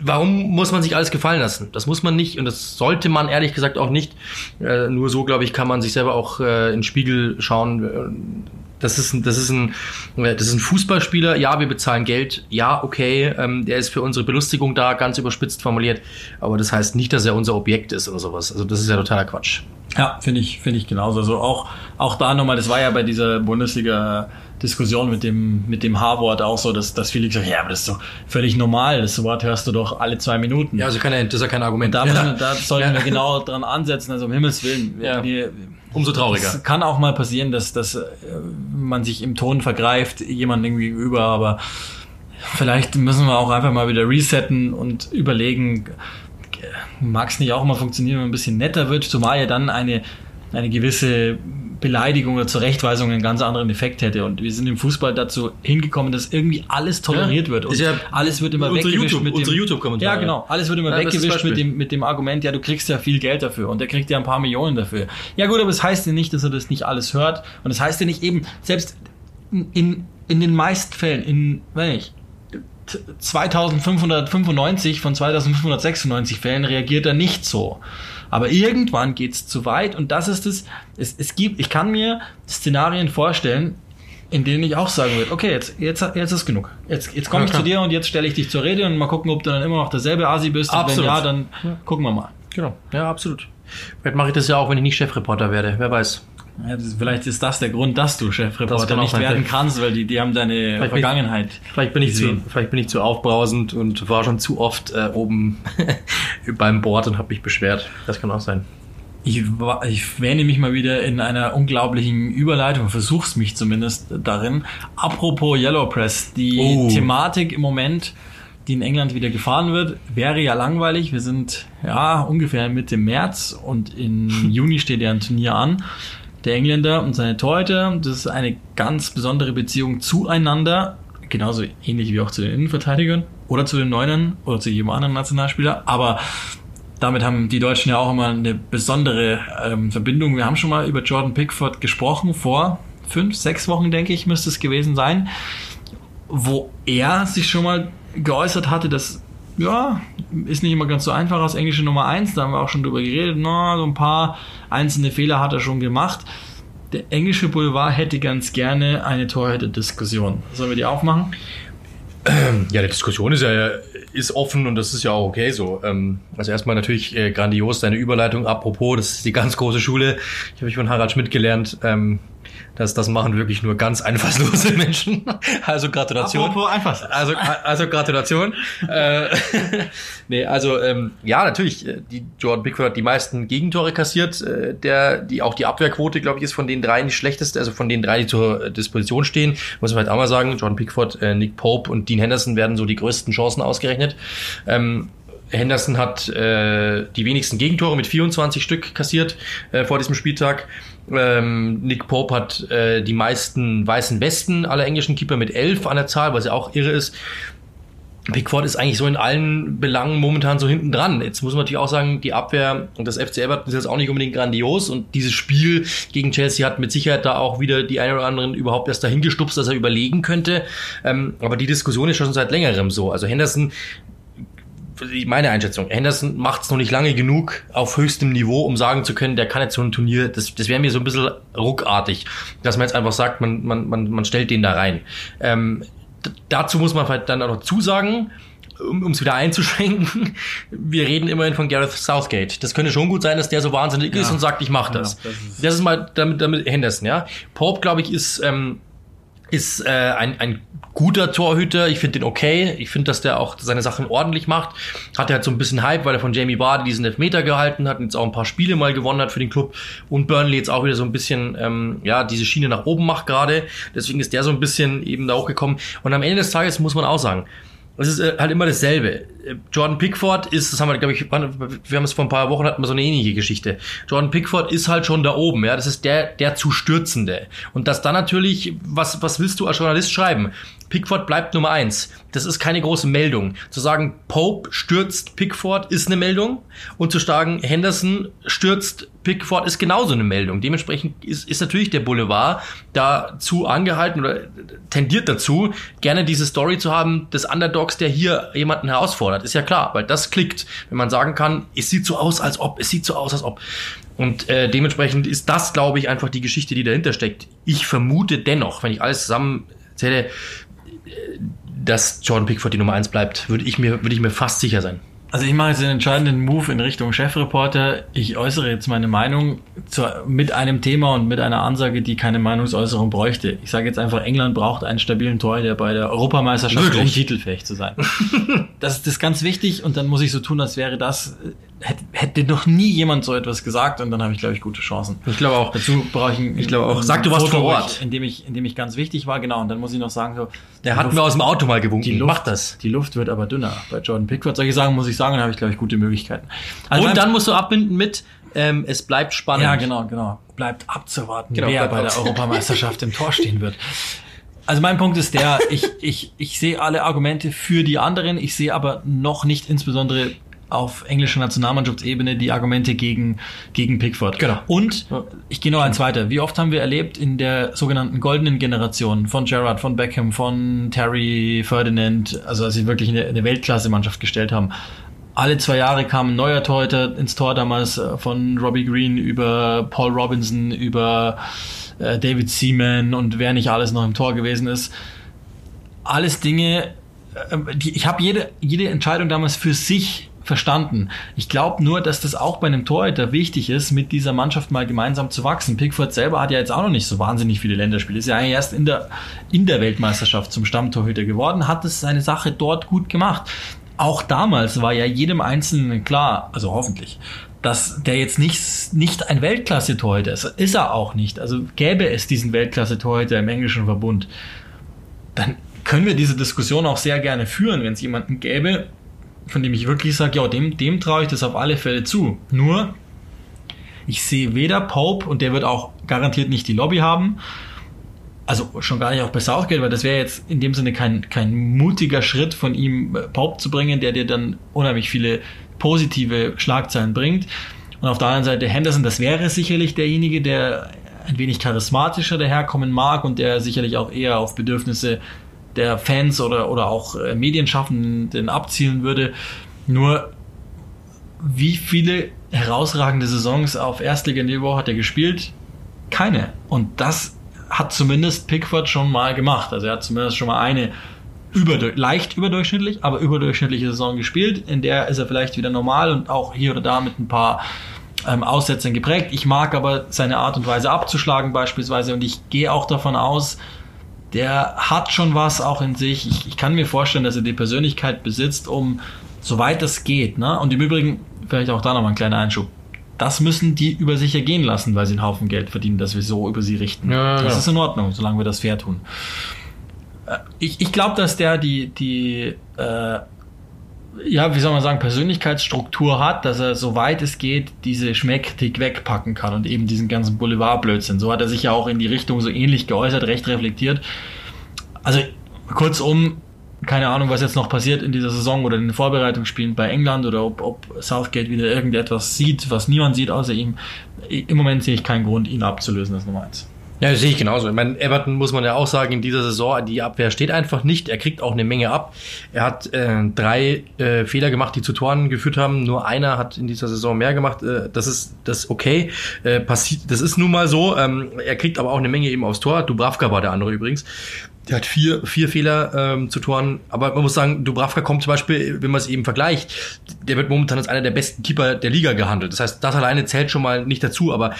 warum muss man sich alles gefallen lassen? Das muss man nicht und das sollte man ehrlich gesagt auch nicht. Äh, nur so, glaube ich, kann man sich selber auch äh, in den Spiegel schauen. Äh, Das ist ein, das ist ein, das ist ein Fußballspieler. Ja, wir bezahlen Geld. Ja, okay, ähm, der ist für unsere Belustigung da, ganz überspitzt formuliert. Aber das heißt nicht, dass er unser Objekt ist oder sowas. Also das ist ja totaler Quatsch. Ja, finde ich, finde ich genauso. Also auch, auch da nochmal, das war ja bei dieser Bundesliga Diskussion mit dem, mit dem H-Wort auch so, dass, dass viele gesagt haben, ja, aber das ist doch völlig normal. Das Wort hörst du doch alle zwei Minuten. Ja, also keine, das ist ja kein Argument. Da, ja. da sollten ja. wir genau dran ansetzen, also um Himmels Willen. Ja. Wir, Umso trauriger. Es kann auch mal passieren, dass, dass äh, man sich im Ton vergreift, jemandem gegenüber, aber vielleicht müssen wir auch einfach mal wieder resetten und überlegen, mag es nicht auch mal funktionieren, wenn man ein bisschen netter wird, zumal ja dann eine, eine gewisse Beleidigung oder Zurechtweisung einen ganz anderen Effekt hätte. Und wir sind im Fußball dazu hingekommen, dass irgendwie alles toleriert ja, wird. Und ja alles wird immer weggewischt YouTube, mit dem. Unsere YouTube-Kommentare. Ja, genau. Alles wird immer ja, weggewischt mit dem, mit dem Argument, ja, du kriegst ja viel Geld dafür und der kriegt ja ein paar Millionen dafür. Ja, gut, aber es das heißt ja nicht, dass er das nicht alles hört. Und das heißt ja nicht eben, selbst in, in den meisten Fällen, in, wenn ich, 2595 von 2596 Fällen reagiert er nicht so. Aber irgendwann geht es zu weit und das ist es, es, es gibt, ich kann mir Szenarien vorstellen, in denen ich auch sagen würde, okay, jetzt, jetzt, jetzt ist genug. Jetzt, jetzt komme ja, ich zu dir und jetzt stelle ich dich zur Rede und mal gucken, ob du dann immer noch derselbe Asi bist. Absolut. Und wenn ja, dann ja. gucken wir mal. Genau. Ja, absolut. Vielleicht mache ich das ja auch, wenn ich nicht Chefreporter werde. Wer weiß. Ja, das, vielleicht ist das der Grund, dass du Chefreporter nicht werden kannst, weil die, die haben deine vielleicht Vergangenheit. Ich, vielleicht, bin ich zu, vielleicht bin ich zu aufbrausend und war schon zu oft äh, oben beim Board und habe mich beschwert. Das kann auch sein. Ich, ich wähne mich mal wieder in einer unglaublichen Überleitung, versuch's mich zumindest darin. Apropos Yellow Press, die oh. Thematik im Moment, die in England wieder gefahren wird, wäre ja langweilig. Wir sind ja ungefähr Mitte März und im Juni steht ja ein Turnier an der Engländer und seine Torhüter. Das ist eine ganz besondere Beziehung zueinander, genauso ähnlich wie auch zu den Innenverteidigern oder zu den Neunern oder zu jedem anderen Nationalspieler. Aber damit haben die Deutschen ja auch immer eine besondere ähm, Verbindung. Wir haben schon mal über Jordan Pickford gesprochen, vor fünf, sechs Wochen, denke ich, müsste es gewesen sein, wo er sich schon mal geäußert hatte, dass ja, ist nicht immer ganz so einfach als englische Nummer 1, da haben wir auch schon drüber geredet, no, so ein paar einzelne Fehler hat er schon gemacht. Der englische Boulevard hätte ganz gerne eine Torhüter-Diskussion. Sollen wir die aufmachen? Ja, die Diskussion ist ja ist offen und das ist ja auch okay so. Ähm, also erstmal natürlich äh, grandios deine Überleitung. Apropos, das ist die ganz große Schule. Ich habe ich von Harald Schmidt gelernt. Das, das machen wirklich nur ganz einfallslose Menschen. Also Gratulation. Apropos einfach. Also, also Gratulation. äh, nee, also ähm, ja, natürlich, äh, die Jordan Pickford hat die meisten Gegentore kassiert. Äh, der, die auch die Abwehrquote, glaube ich, ist von den drei die schlechteste, also von den drei, die zur Disposition stehen. Muss man halt auch mal sagen, Jordan Pickford, äh, Nick Pope und Dean Henderson werden so die größten Chancen ausgerechnet. Ähm, Henderson hat äh, die wenigsten Gegentore mit 24 Stück kassiert äh, vor diesem Spieltag. Ähm, Nick Pope hat äh, die meisten weißen Westen aller englischen Keeper mit 11 an der Zahl, was ja auch irre ist. Pickford ist eigentlich so in allen Belangen momentan so hinten dran. Jetzt muss man natürlich auch sagen, die Abwehr und das FC Everton ist jetzt auch nicht unbedingt grandios und dieses Spiel gegen Chelsea hat mit Sicherheit da auch wieder die einen oder anderen überhaupt erst dahin gestupst, dass er überlegen könnte. Ähm, aber die Diskussion ist schon seit längerem so. Also Henderson meine Einschätzung, Henderson macht es noch nicht lange genug auf höchstem Niveau, um sagen zu können, der kann jetzt so ein Turnier, das, das wäre mir so ein bisschen ruckartig, dass man jetzt einfach sagt, man, man, man, man stellt den da rein. Ähm, dazu muss man vielleicht dann auch noch zusagen, um es wieder einzuschränken, wir reden immerhin von Gareth Southgate. Das könnte schon gut sein, dass der so wahnsinnig ja. ist und sagt, ich mache das. Ja, das, ist das ist mal damit, damit Henderson, ja. Pope, glaube ich, ist ähm, ist äh, ein, ein guter Torhüter. Ich finde den okay. Ich finde, dass der auch seine Sachen ordentlich macht. Hat er halt so ein bisschen Hype, weil er von Jamie Vardy diesen Elfmeter gehalten hat und jetzt auch ein paar Spiele mal gewonnen hat für den Club. Und Burnley jetzt auch wieder so ein bisschen, ähm, ja, diese Schiene nach oben macht gerade. Deswegen ist der so ein bisschen eben da hochgekommen. Und am Ende des Tages muss man auch sagen, es ist äh, halt immer dasselbe. Jordan Pickford ist, das haben wir, glaube ich, wir haben es vor ein paar Wochen hatten wir so eine ähnliche Geschichte. Jordan Pickford ist halt schon da oben, ja. Das ist der, der zu stürzende. Und das dann natürlich, was, was willst du als Journalist schreiben? Pickford bleibt Nummer eins. Das ist keine große Meldung. Zu sagen, Pope stürzt Pickford ist eine Meldung und zu sagen, Henderson stürzt Pickford ist genauso eine Meldung. Dementsprechend ist, ist natürlich der Boulevard dazu angehalten oder tendiert dazu, gerne diese Story zu haben des Underdogs, der hier jemanden herausfordert. Ist ja klar, weil das klickt, wenn man sagen kann, es sieht so aus, als ob, es sieht so aus, als ob. Und äh, dementsprechend ist das, glaube ich, einfach die Geschichte, die dahinter steckt. Ich vermute dennoch, wenn ich alles zusammenzähle, dass Jordan Pickford die Nummer eins bleibt, würde ich mir, würde ich mir fast sicher sein. Also ich mache jetzt den entscheidenden Move in Richtung Chefreporter. Ich äußere jetzt meine Meinung zu, mit einem Thema und mit einer Ansage, die keine Meinungsäußerung bräuchte. Ich sage jetzt einfach, England braucht einen stabilen Torhüter bei der Europameisterschaft, Wirklich? um titelfähig zu sein. das, ist- das ist ganz wichtig und dann muss ich so tun, als wäre das, hätte, hätte noch nie jemand so etwas gesagt und dann habe ich, glaube ich, gute Chancen. Ich glaube auch. Dazu brauche ich ein, Ich glaube auch. ein Sag, du Foto, vor Ort. Ich, in, dem ich, in dem ich ganz wichtig war, genau. Und dann muss ich noch sagen, so, Der hat mir aus dem Auto mal gewunken. die Luft, Mach das. Die Luft wird aber dünner bei Jordan Pickford. Solche Sagen muss ich sagen, dann habe ich, glaube ich, gute Möglichkeiten. Also und dann musst du abbinden mit, ähm, es bleibt spannend. Ja, genau, genau. Bleibt abzuwarten, Genau, wer bei der Europameisterschaft im Tor stehen wird. Also mein Punkt ist der, ich, ich, ich sehe alle Argumente für die anderen, ich sehe aber noch nicht insbesondere auf englischer Nationalmannschaftsebene die Argumente gegen, gegen Pickford. Genau. Und ich gehe noch eins weiter. Wie oft haben wir erlebt in der sogenannten goldenen Generation von Gerrard, von Beckham, von Terry, Ferdinand, also als sie wirklich eine, eine Weltklasse-Mannschaft gestellt haben. Alle zwei Jahre kam ein neuer Torhüter ins Tor damals äh, von Robbie Green über Paul Robinson, über äh, David Seaman und wer nicht alles noch im Tor gewesen ist. Alles Dinge, äh, die, ich habe jede, jede Entscheidung damals für sich verstanden. Ich glaube nur, dass das auch bei einem Torhüter wichtig ist, mit dieser Mannschaft mal gemeinsam zu wachsen. Pickford selber hat ja jetzt auch noch nicht so wahnsinnig viele Länderspiele. Ist ja eigentlich erst in der, in der Weltmeisterschaft zum Stammtorhüter geworden, hat es seine Sache dort gut gemacht. Auch damals war ja jedem Einzelnen klar, also hoffentlich, dass der jetzt nicht, nicht ein Weltklasse-Torhüter ist. Ist er auch nicht. Also gäbe es diesen Weltklasse-Torhüter im englischen Verbund, dann können wir diese Diskussion auch sehr gerne führen, wenn es jemanden gäbe, von dem ich wirklich sage, ja, dem, dem traue ich das auf alle Fälle zu. Nur, ich sehe weder Pope, und der wird auch garantiert nicht die Lobby haben, also schon gar nicht auch bei Southgate, weil das wäre jetzt in dem Sinne kein, kein mutiger Schritt von ihm, äh, Pope zu bringen, der dir dann unheimlich viele positive Schlagzeilen bringt. Und auf der anderen Seite Henderson, das wäre sicherlich derjenige, der ein wenig charismatischer daherkommen mag und der sicherlich auch eher auf Bedürfnisse der Fans oder, oder auch äh, Medienschaffenden abzielen würde. Nur wie viele herausragende Saisons auf Erstliganiveau hat er gespielt? Keine. Und das hat zumindest Pickford schon mal gemacht. Also er hat zumindest schon mal eine überdurch leicht überdurchschnittlich, aber überdurchschnittliche Saison gespielt. In der ist er vielleicht wieder normal und auch hier oder da mit ein paar ähm, Aussetzern geprägt. Ich mag aber seine Art und Weise abzuschlagen beispielsweise und ich gehe auch davon aus, der hat schon was auch in sich. Ich, ich kann mir vorstellen, dass er die Persönlichkeit besitzt, um soweit es geht. Ne? Und im Übrigen, vielleicht auch da nochmal ein kleiner Einschub. Das müssen die über sich ergehen lassen, weil sie einen Haufen Geld verdienen, dass wir so über sie richten. Ja, das genau. ist in Ordnung, solange wir das fair tun. Äh, Ich, ich glaube, dass der die, die äh, ja, wie soll man sagen, Persönlichkeitsstruktur hat, dass er, soweit es geht, diese Schmeckkritik wegpacken kann und eben diesen ganzen Boulevardblödsinn. So hat er sich ja auch in die Richtung so ähnlich geäußert, recht reflektiert. Also, kurzum, keine Ahnung, was jetzt noch passiert in dieser Saison oder in den Vorbereitungsspielen bei England oder ob, ob Southgate wieder irgendetwas sieht, was niemand sieht außer ihm. Im Moment sehe ich keinen Grund, ihn abzulösen, das Nummer eins. Ja, sehe ich genauso. Ich meine, Everton muss man ja auch sagen, in dieser Saison, die Abwehr steht einfach nicht. Er kriegt auch eine Menge ab. Er hat äh, drei äh, Fehler gemacht, die zu Toren geführt haben. Nur einer hat in dieser Saison mehr gemacht. Äh, das ist das okay. Äh, passiert, das ist nun mal so. Ähm, er kriegt aber auch eine Menge eben aufs Tor. Dubravka war der andere übrigens. Der hat vier, vier Fehler ähm, zu Toren. Aber man muss sagen, Dubravka kommt zum Beispiel, wenn man es eben vergleicht, der wird momentan als einer der besten Keeper der Liga gehandelt. Das heißt, das alleine zählt schon mal nicht dazu. Aber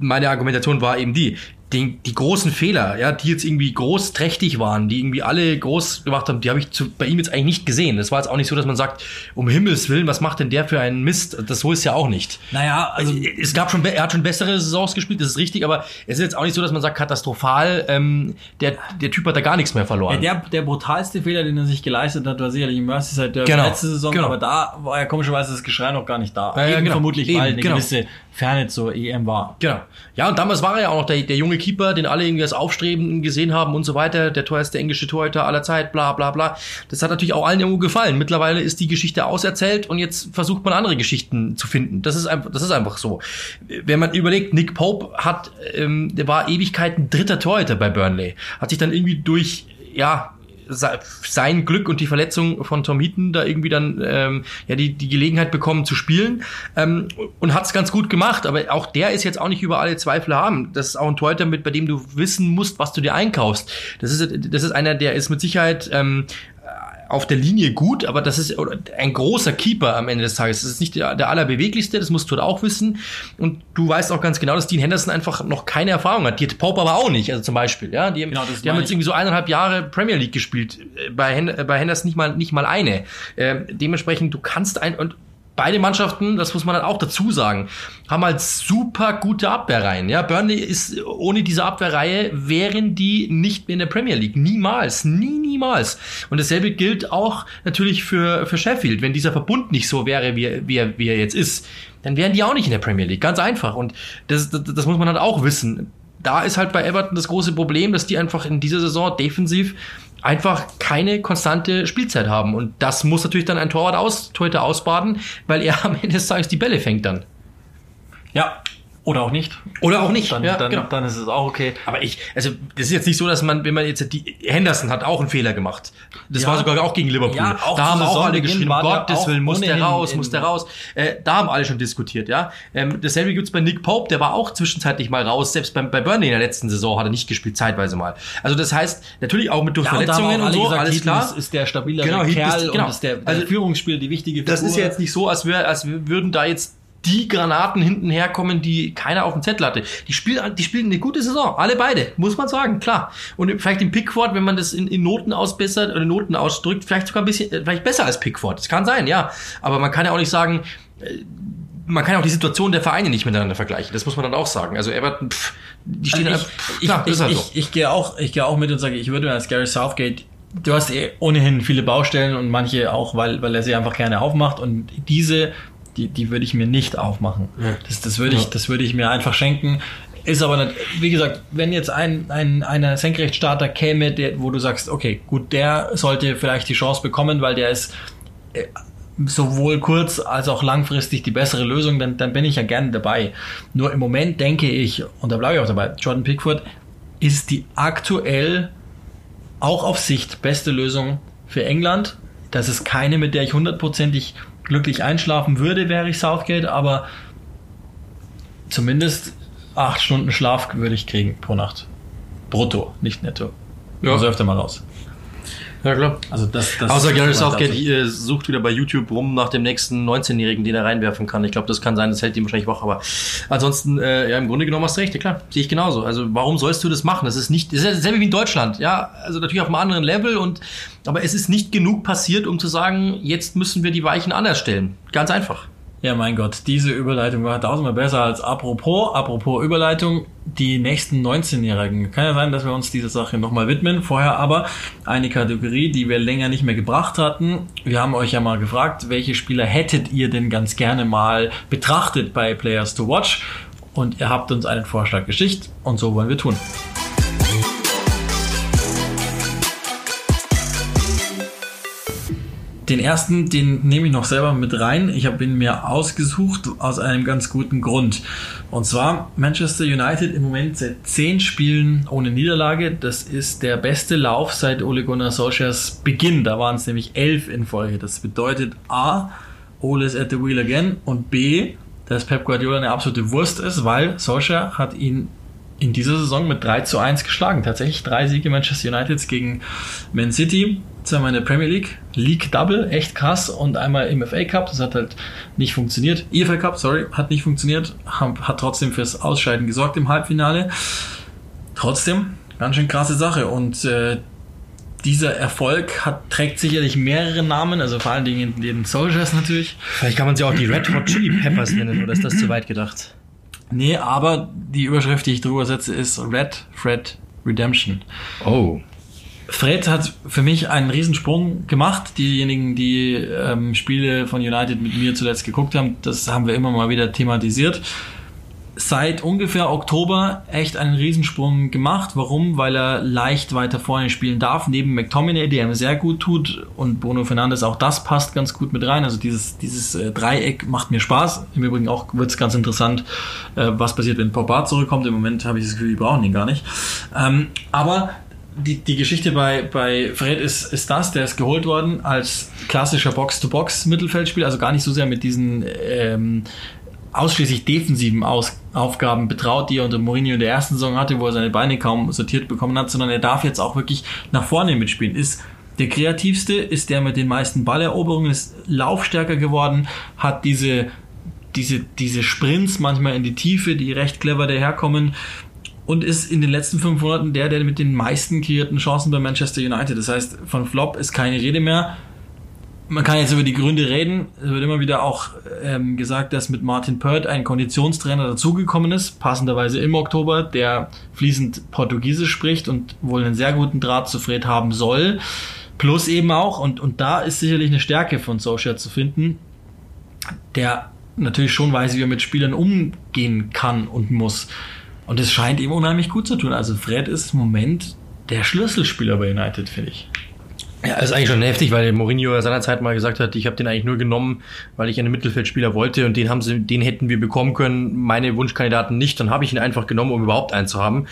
meine Argumentation war eben die, die, die großen Fehler, ja, die jetzt irgendwie groß trächtig waren, die irgendwie alle groß gemacht haben, die habe ich zu, bei ihm jetzt eigentlich nicht gesehen. Das war jetzt auch nicht so, dass man sagt, um Himmels Willen, was macht denn der für einen Mist? Das so ist ja auch nicht. Naja, also es gab schon, er hat schon bessere Saisons gespielt, das ist richtig, aber es ist jetzt auch nicht so, dass man sagt, katastrophal, ähm, der, der Typ hat da gar nichts mehr verloren. Ja, der, der brutalste Fehler, den er sich geleistet hat, war sicherlich im Merseyside Derby Genau, letzte Saison, genau. aber da war ja komischerweise das Geschrei noch gar nicht da. Ja, ja, Eben genau. vermutlich, Eben, weil eine genau. gewisse Ferne zur EM war. Genau. Ja, und damals war er ja auch noch der, der junge Keeper, den alle irgendwie als Aufstreben gesehen haben und so weiter, der teuerste englische Torhüter aller Zeit, bla bla bla. Das hat natürlich auch allen irgendwo gefallen. Mittlerweile ist die Geschichte auserzählt und jetzt versucht man andere Geschichten zu finden. Das ist einfach, das ist einfach so. Wenn man überlegt, Nick Pope hat, ähm, der war Ewigkeiten dritter Torhüter bei Burnley, hat sich dann irgendwie durch ja, sein Glück und die Verletzung von Tom Heaton da irgendwie dann ähm, ja die, die Gelegenheit bekommen zu spielen ähm, und hat es ganz gut gemacht. Aber auch der ist jetzt auch nicht über alle Zweifel haben. Das ist auch ein Torhüter, mit bei dem du wissen musst, was du dir einkaufst. Das ist das ist einer, der ist mit Sicherheit ähm, auf der Linie gut, aber das ist ein großer Keeper am Ende des Tages. Das ist nicht der, der allerbeweglichste, das musst du halt auch wissen. Und du weißt auch ganz genau, dass Dean Henderson einfach noch keine Erfahrung hat. Die hat Pope aber auch nicht, also zum Beispiel. Ja, die, genau, die haben jetzt irgendwie so eineinhalb Jahre Premier League gespielt. Bei, Hen bei Henderson nicht mal, nicht mal eine. Äh, dementsprechend, du kannst ein, und beide Mannschaften, das muss man halt auch dazu sagen, haben halt super gute Abwehrreihen. Ja, Burnley ist ohne diese Abwehrreihe wären die nicht mehr in der Premier League. Niemals, nie, niemals. Und dasselbe gilt auch natürlich für, für Sheffield. Wenn dieser Verbund nicht so wäre, wie, wie, er, wie er jetzt ist, dann wären die auch nicht in der Premier League. Ganz einfach. Und das, das, das muss man halt auch wissen. Da ist halt bei Everton das große Problem, dass die einfach in dieser Saison defensiv einfach keine konstante Spielzeit haben. Und das muss natürlich dann ein Torwart aus, Torhüter ausbaden, weil er am Ende des Tages die Bälle fängt dann. Ja, oder auch nicht. Oder auch nicht. Dann, ja, dann, genau. dann ist es auch okay. Aber ich, also das ist jetzt nicht so, dass man, wenn man jetzt die Henderson hat auch einen Fehler gemacht. Das ja. war sogar auch gegen Liverpool. Ja, auch da haben auch alle geschrieben, Gottes Willen, muss der raus, muss der raus. Äh, da haben alle schon diskutiert, ja. Ähm, dasselbe gibt's bei Nick Pope, der war auch zwischenzeitlich mal raus. Selbst beim, bei Burnley in der letzten Saison hat er nicht gespielt, zeitweise mal. Also das heißt, natürlich auch mit durch ja, Verletzungen und, und so, gesagt, alles klar. Ist, ist der stabile genau, Kerl ist, genau. und ist der, der also, Führungsspieler die wichtige Figur. Das ist ja jetzt nicht so, als, wär, als würden da jetzt die Granaten hinten herkommen, die keiner auf dem Zettel hatte. Die spielen, die spielen eine gute Saison. Alle beide, muss man sagen, klar. Und vielleicht im Pickford, wenn man das in, in Noten ausbessert oder Noten ausdrückt, vielleicht sogar ein bisschen, äh, vielleicht besser als Pickford. Das kann sein, ja. Aber man kann ja auch nicht sagen, äh, man kann ja auch die Situation der Vereine nicht miteinander vergleichen. Das muss man dann auch sagen. Also Everton, pff, die stehen also ich, klar, ich, halt so. ich, ich gehe auch, ich gehe auch mit und sage, ich würde mir als Gary Southgate du hast eh ohnehin viele Baustellen und manche auch, weil, weil er sie einfach gerne aufmacht und diese die, die würde ich mir nicht aufmachen. Ja. Das, das würde ich, das würde ich mir einfach schenken. Ist aber nicht, wie gesagt, wenn jetzt ein, ein einer Senkrechtstarter käme, der, wo du sagst, okay, gut, der sollte vielleicht die Chance bekommen, weil der ist äh, sowohl kurz als auch langfristig die bessere Lösung, dann, dann bin ich ja gerne dabei. Nur im Moment denke ich, und da bleibe ich auch dabei, Jordan Pickford ist die aktuell auch auf Sicht beste Lösung für England. Das ist keine, mit der ich hundertprozentig glücklich einschlafen würde, wäre ich Southgate, aber zumindest acht Stunden Schlaf würde ich kriegen pro Nacht. Brutto, nicht netto. Ja. Also öfter mal raus. Ja, klar. Also das, das Außer Gary Southgate äh, sucht wieder bei YouTube rum nach dem nächsten 19-Jährigen, den er reinwerfen kann. Ich glaube, das kann sein, das hält ihm wahrscheinlich wach. Aber ansonsten, äh, ja, im Grunde genommen hast du recht. Ja, klar, sehe ich genauso. Also warum sollst du das machen? Das ist nicht, das ist dasselbe wie in Deutschland. Ja, also natürlich auf einem anderen Level und, aber es ist nicht genug passiert, um zu sagen, jetzt müssen wir die Weichen anders stellen. Ganz einfach. Ja, mein Gott, diese Überleitung war tausendmal besser als apropos, apropos Überleitung, die nächsten 19-Jährigen. Kann ja sein, dass wir uns dieser Sache nochmal widmen. Vorher aber eine Kategorie, die wir länger nicht mehr gebracht hatten. Wir haben euch ja mal gefragt, welche Spieler hättet ihr denn ganz gerne mal betrachtet bei Players to Watch? Und ihr habt uns einen Vorschlag geschickt und so wollen wir tun. Den ersten, den nehme ich noch selber mit rein. Ich habe ihn mir ausgesucht aus einem ganz guten Grund. Und zwar Manchester United im Moment seit zehn Spielen ohne Niederlage. Das ist der beste Lauf seit Ole Gunnar Solskjaers Beginn. Da waren es nämlich elf in Folge. Das bedeutet A, Ole is at the wheel again und B, dass Pep Guardiola eine absolute Wurst ist, weil Solskjaer hat ihn in dieser Saison mit 3 zu 1 geschlagen. Tatsächlich drei Siege Manchester Uniteds gegen Man City, zweimal in der Premier League, League Double, echt krass, und einmal im FA Cup, das hat halt nicht funktioniert. EFL Cup, sorry, hat nicht funktioniert, hat trotzdem fürs Ausscheiden gesorgt im Halbfinale. Trotzdem, ganz schön krasse Sache und äh, dieser Erfolg hat, trägt sicherlich mehrere Namen, also vor allen Dingen den Soldiers natürlich. Vielleicht kann man sie auch die Red Hot Chili Peppers nennen, oder ist das zu weit gedacht? Nee, aber die Überschrift, die ich drüber setze, ist Red Fred Redemption. Oh. Fred hat für mich einen Riesensprung gemacht. Diejenigen, die ähm, Spiele von United mit mir zuletzt geguckt haben, das haben wir immer mal wieder thematisiert. seit ungefähr Oktober echt einen Riesensprung gemacht. Warum? Weil er leicht weiter vorne spielen darf, neben McTominay, der ihm sehr gut tut und Bruno Fernandes, auch das passt ganz gut mit rein. Also dieses, dieses äh, Dreieck macht mir Spaß. Im Übrigen auch wird es ganz interessant, äh, was passiert, wenn Pogba zurückkommt. Im Moment habe ich das Gefühl, die brauchen ihn gar nicht. Ähm, aber die, die Geschichte bei, bei Fred ist, ist das, der ist geholt worden als klassischer Box-to-Box-Mittelfeldspieler, also gar nicht so sehr mit diesen ähm, ausschließlich defensiven Aus Aufgaben betraut, die er unter Mourinho in der ersten Saison hatte, wo er seine Beine kaum sortiert bekommen hat, sondern er darf jetzt auch wirklich nach vorne mitspielen. Ist der kreativste, ist der mit den meisten Balleroberungen, ist laufstärker geworden, hat diese, diese, diese Sprints manchmal in die Tiefe, die recht clever daherkommen und ist in den letzten fünf Monaten der, der mit den meisten kreierten Chancen bei Manchester United. Das heißt, von Flop ist keine Rede mehr man kann jetzt über die Gründe reden. Es wird immer wieder auch ähm, gesagt, dass mit Martin Pert ein Konditionstrainer dazugekommen ist, passenderweise im Oktober, der fließend Portugiesisch spricht und wohl einen sehr guten Draht zu Fred haben soll. Plus eben auch, und, und da ist sicherlich eine Stärke von Solskjaer zu finden, der natürlich schon weiß, wie er mit Spielern umgehen kann und muss. Und es scheint ihm unheimlich gut zu tun. Also Fred ist im Moment der Schlüsselspieler bei United, finde ich. Ja, ist eigentlich schon heftig, weil Mourinho seinerzeit mal gesagt hat, ich habe den eigentlich nur genommen, weil ich einen Mittelfeldspieler wollte und den haben sie, den hätten wir bekommen können, meine Wunschkandidaten nicht. Dann habe ich ihn einfach genommen, um überhaupt einen zu haben.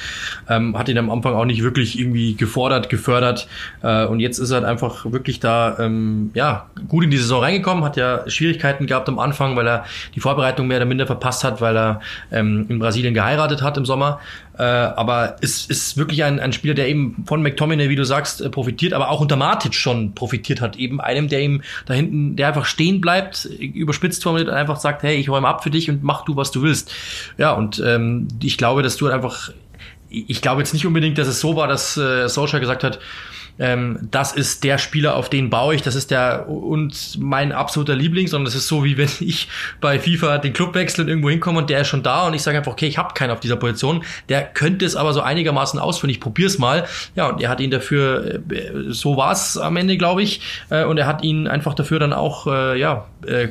Ähm, hat ihn am Anfang auch nicht wirklich irgendwie gefordert, gefördert äh, und jetzt ist er halt einfach wirklich da, ähm, ja, gut in die Saison reingekommen, hat ja Schwierigkeiten gehabt am Anfang, weil er die Vorbereitung mehr oder minder verpasst hat, weil er ähm, in Brasilien geheiratet hat im Sommer. Äh, aber ist, ist wirklich ein, ein Spieler, der eben von McTominay, wie du sagst, äh, profitiert, aber auch unter Matic schon profitiert hat. Eben einem, der ihm da hinten, der einfach stehen bleibt, überspitzt formuliert und einfach sagt, hey, ich räume ab für dich und mach du, was du willst. Ja, und ähm, ich glaube, dass du einfach ich glaube jetzt nicht unbedingt, dass es so war, dass äh, Solskjaer gesagt hat, ähm, das ist der Spieler, auf den baue ich, das ist der und mein absoluter Liebling, sondern es ist so, wie wenn ich bei FIFA den Club wechsle und irgendwo hinkomme und der ist schon da. Und ich sage einfach, okay, ich habe keinen auf dieser Position, der könnte es aber so einigermaßen ausführen, ich probier's mal. Ja, und er hat ihn dafür, äh, so war's am Ende, glaube ich, äh, und er hat ihn einfach dafür dann auch, äh, ja, äh,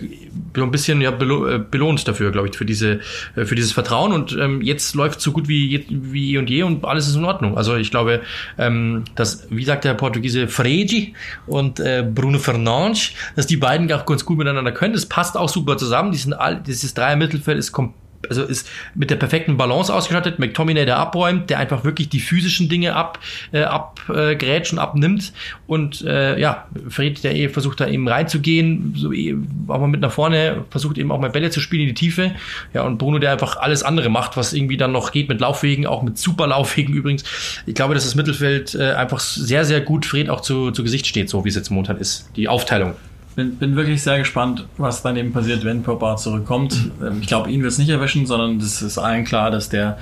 ein bisschen ja, äh, belohnt dafür, glaube ich, für diese, äh, für dieses Vertrauen. Und ähm, jetzt läuft so gut wie, wie eh und je und alles ist in Ordnung. Also ich glaube, ähm, dass, wie sagt der Portugiese Fregi und äh, Bruno Fernandes, dass die beiden auch ganz gut miteinander können. Das passt auch super zusammen. Die sind all, dieses Dreier-Mittelfeld ist komplett also ist mit der perfekten Balance ausgestattet. McTominay, der abräumt, der einfach wirklich die physischen Dinge ab, äh, abgrätscht und abnimmt. Und äh, ja, Fred, der eh versucht da eben reinzugehen, so eh, auch mal mit nach vorne, versucht eben auch mal Bälle zu spielen in die Tiefe. Ja, und Bruno, der einfach alles andere macht, was irgendwie dann noch geht mit Laufwegen, auch mit Superlaufwegen übrigens. Ich glaube, dass das Mittelfeld äh, einfach sehr, sehr gut Fred auch zu, zu Gesicht steht, so wie es jetzt momentan ist. Die Aufteilung bin, bin wirklich sehr gespannt, was dann eben passiert, wenn Pogba zurückkommt. Ähm, ich glaube, ihn wird es nicht erwischen, sondern es ist allen klar, dass der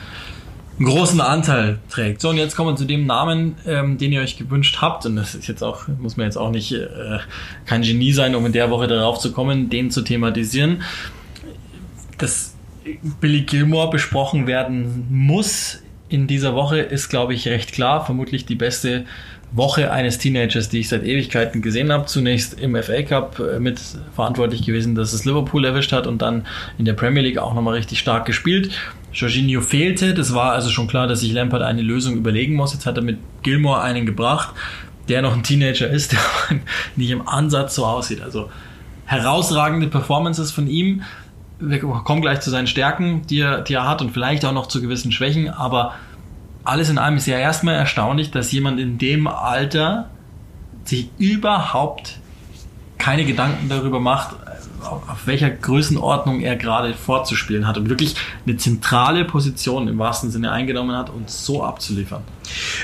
einen großen Anteil trägt. So, und jetzt kommen wir zu dem Namen, ähm, den ihr euch gewünscht habt. Und das ist jetzt auch, muss man jetzt auch nicht äh, kein Genie sein, um in der Woche darauf zu kommen, den zu thematisieren. Dass Billy Gilmore besprochen werden muss in dieser Woche, ist, glaube ich, recht klar. Vermutlich die beste Woche eines Teenagers, die ich seit Ewigkeiten gesehen habe. Zunächst im FA Cup äh, mit verantwortlich gewesen, dass es Liverpool erwischt hat und dann in der Premier League auch nochmal richtig stark gespielt. Jorginho fehlte, das war also schon klar, dass sich Lampard eine Lösung überlegen muss. Jetzt hat er mit Gilmore einen gebracht, der noch ein Teenager ist, der nicht im Ansatz so aussieht. Also herausragende Performances von ihm. Wir kommen gleich zu seinen Stärken, die er, die er hat und vielleicht auch noch zu gewissen Schwächen, aber alles in allem ist ja erstmal erstaunlich, dass jemand in dem Alter sich überhaupt keine Gedanken darüber macht, auf welcher Größenordnung er gerade vorzuspielen hat und wirklich eine zentrale Position im wahrsten Sinne eingenommen hat und so abzuliefern.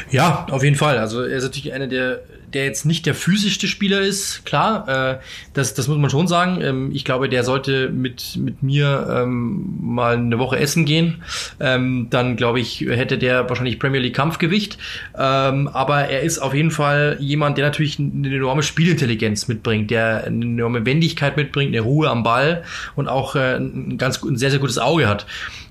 Ja, auf jeden Fall. Also er ist natürlich einer der der jetzt nicht der physischste Spieler ist, klar, äh, das, das muss man schon sagen. Ähm, ich glaube, der sollte mit, mit mir ähm, mal eine Woche essen gehen. Ähm, dann, glaube ich, hätte der wahrscheinlich Premier League Kampfgewicht. Ähm, aber er ist auf jeden Fall jemand, der natürlich eine enorme Spielintelligenz mitbringt, der eine enorme Wendigkeit mitbringt, eine Ruhe am Ball und auch äh, ein ganz ein sehr, sehr gutes Auge hat.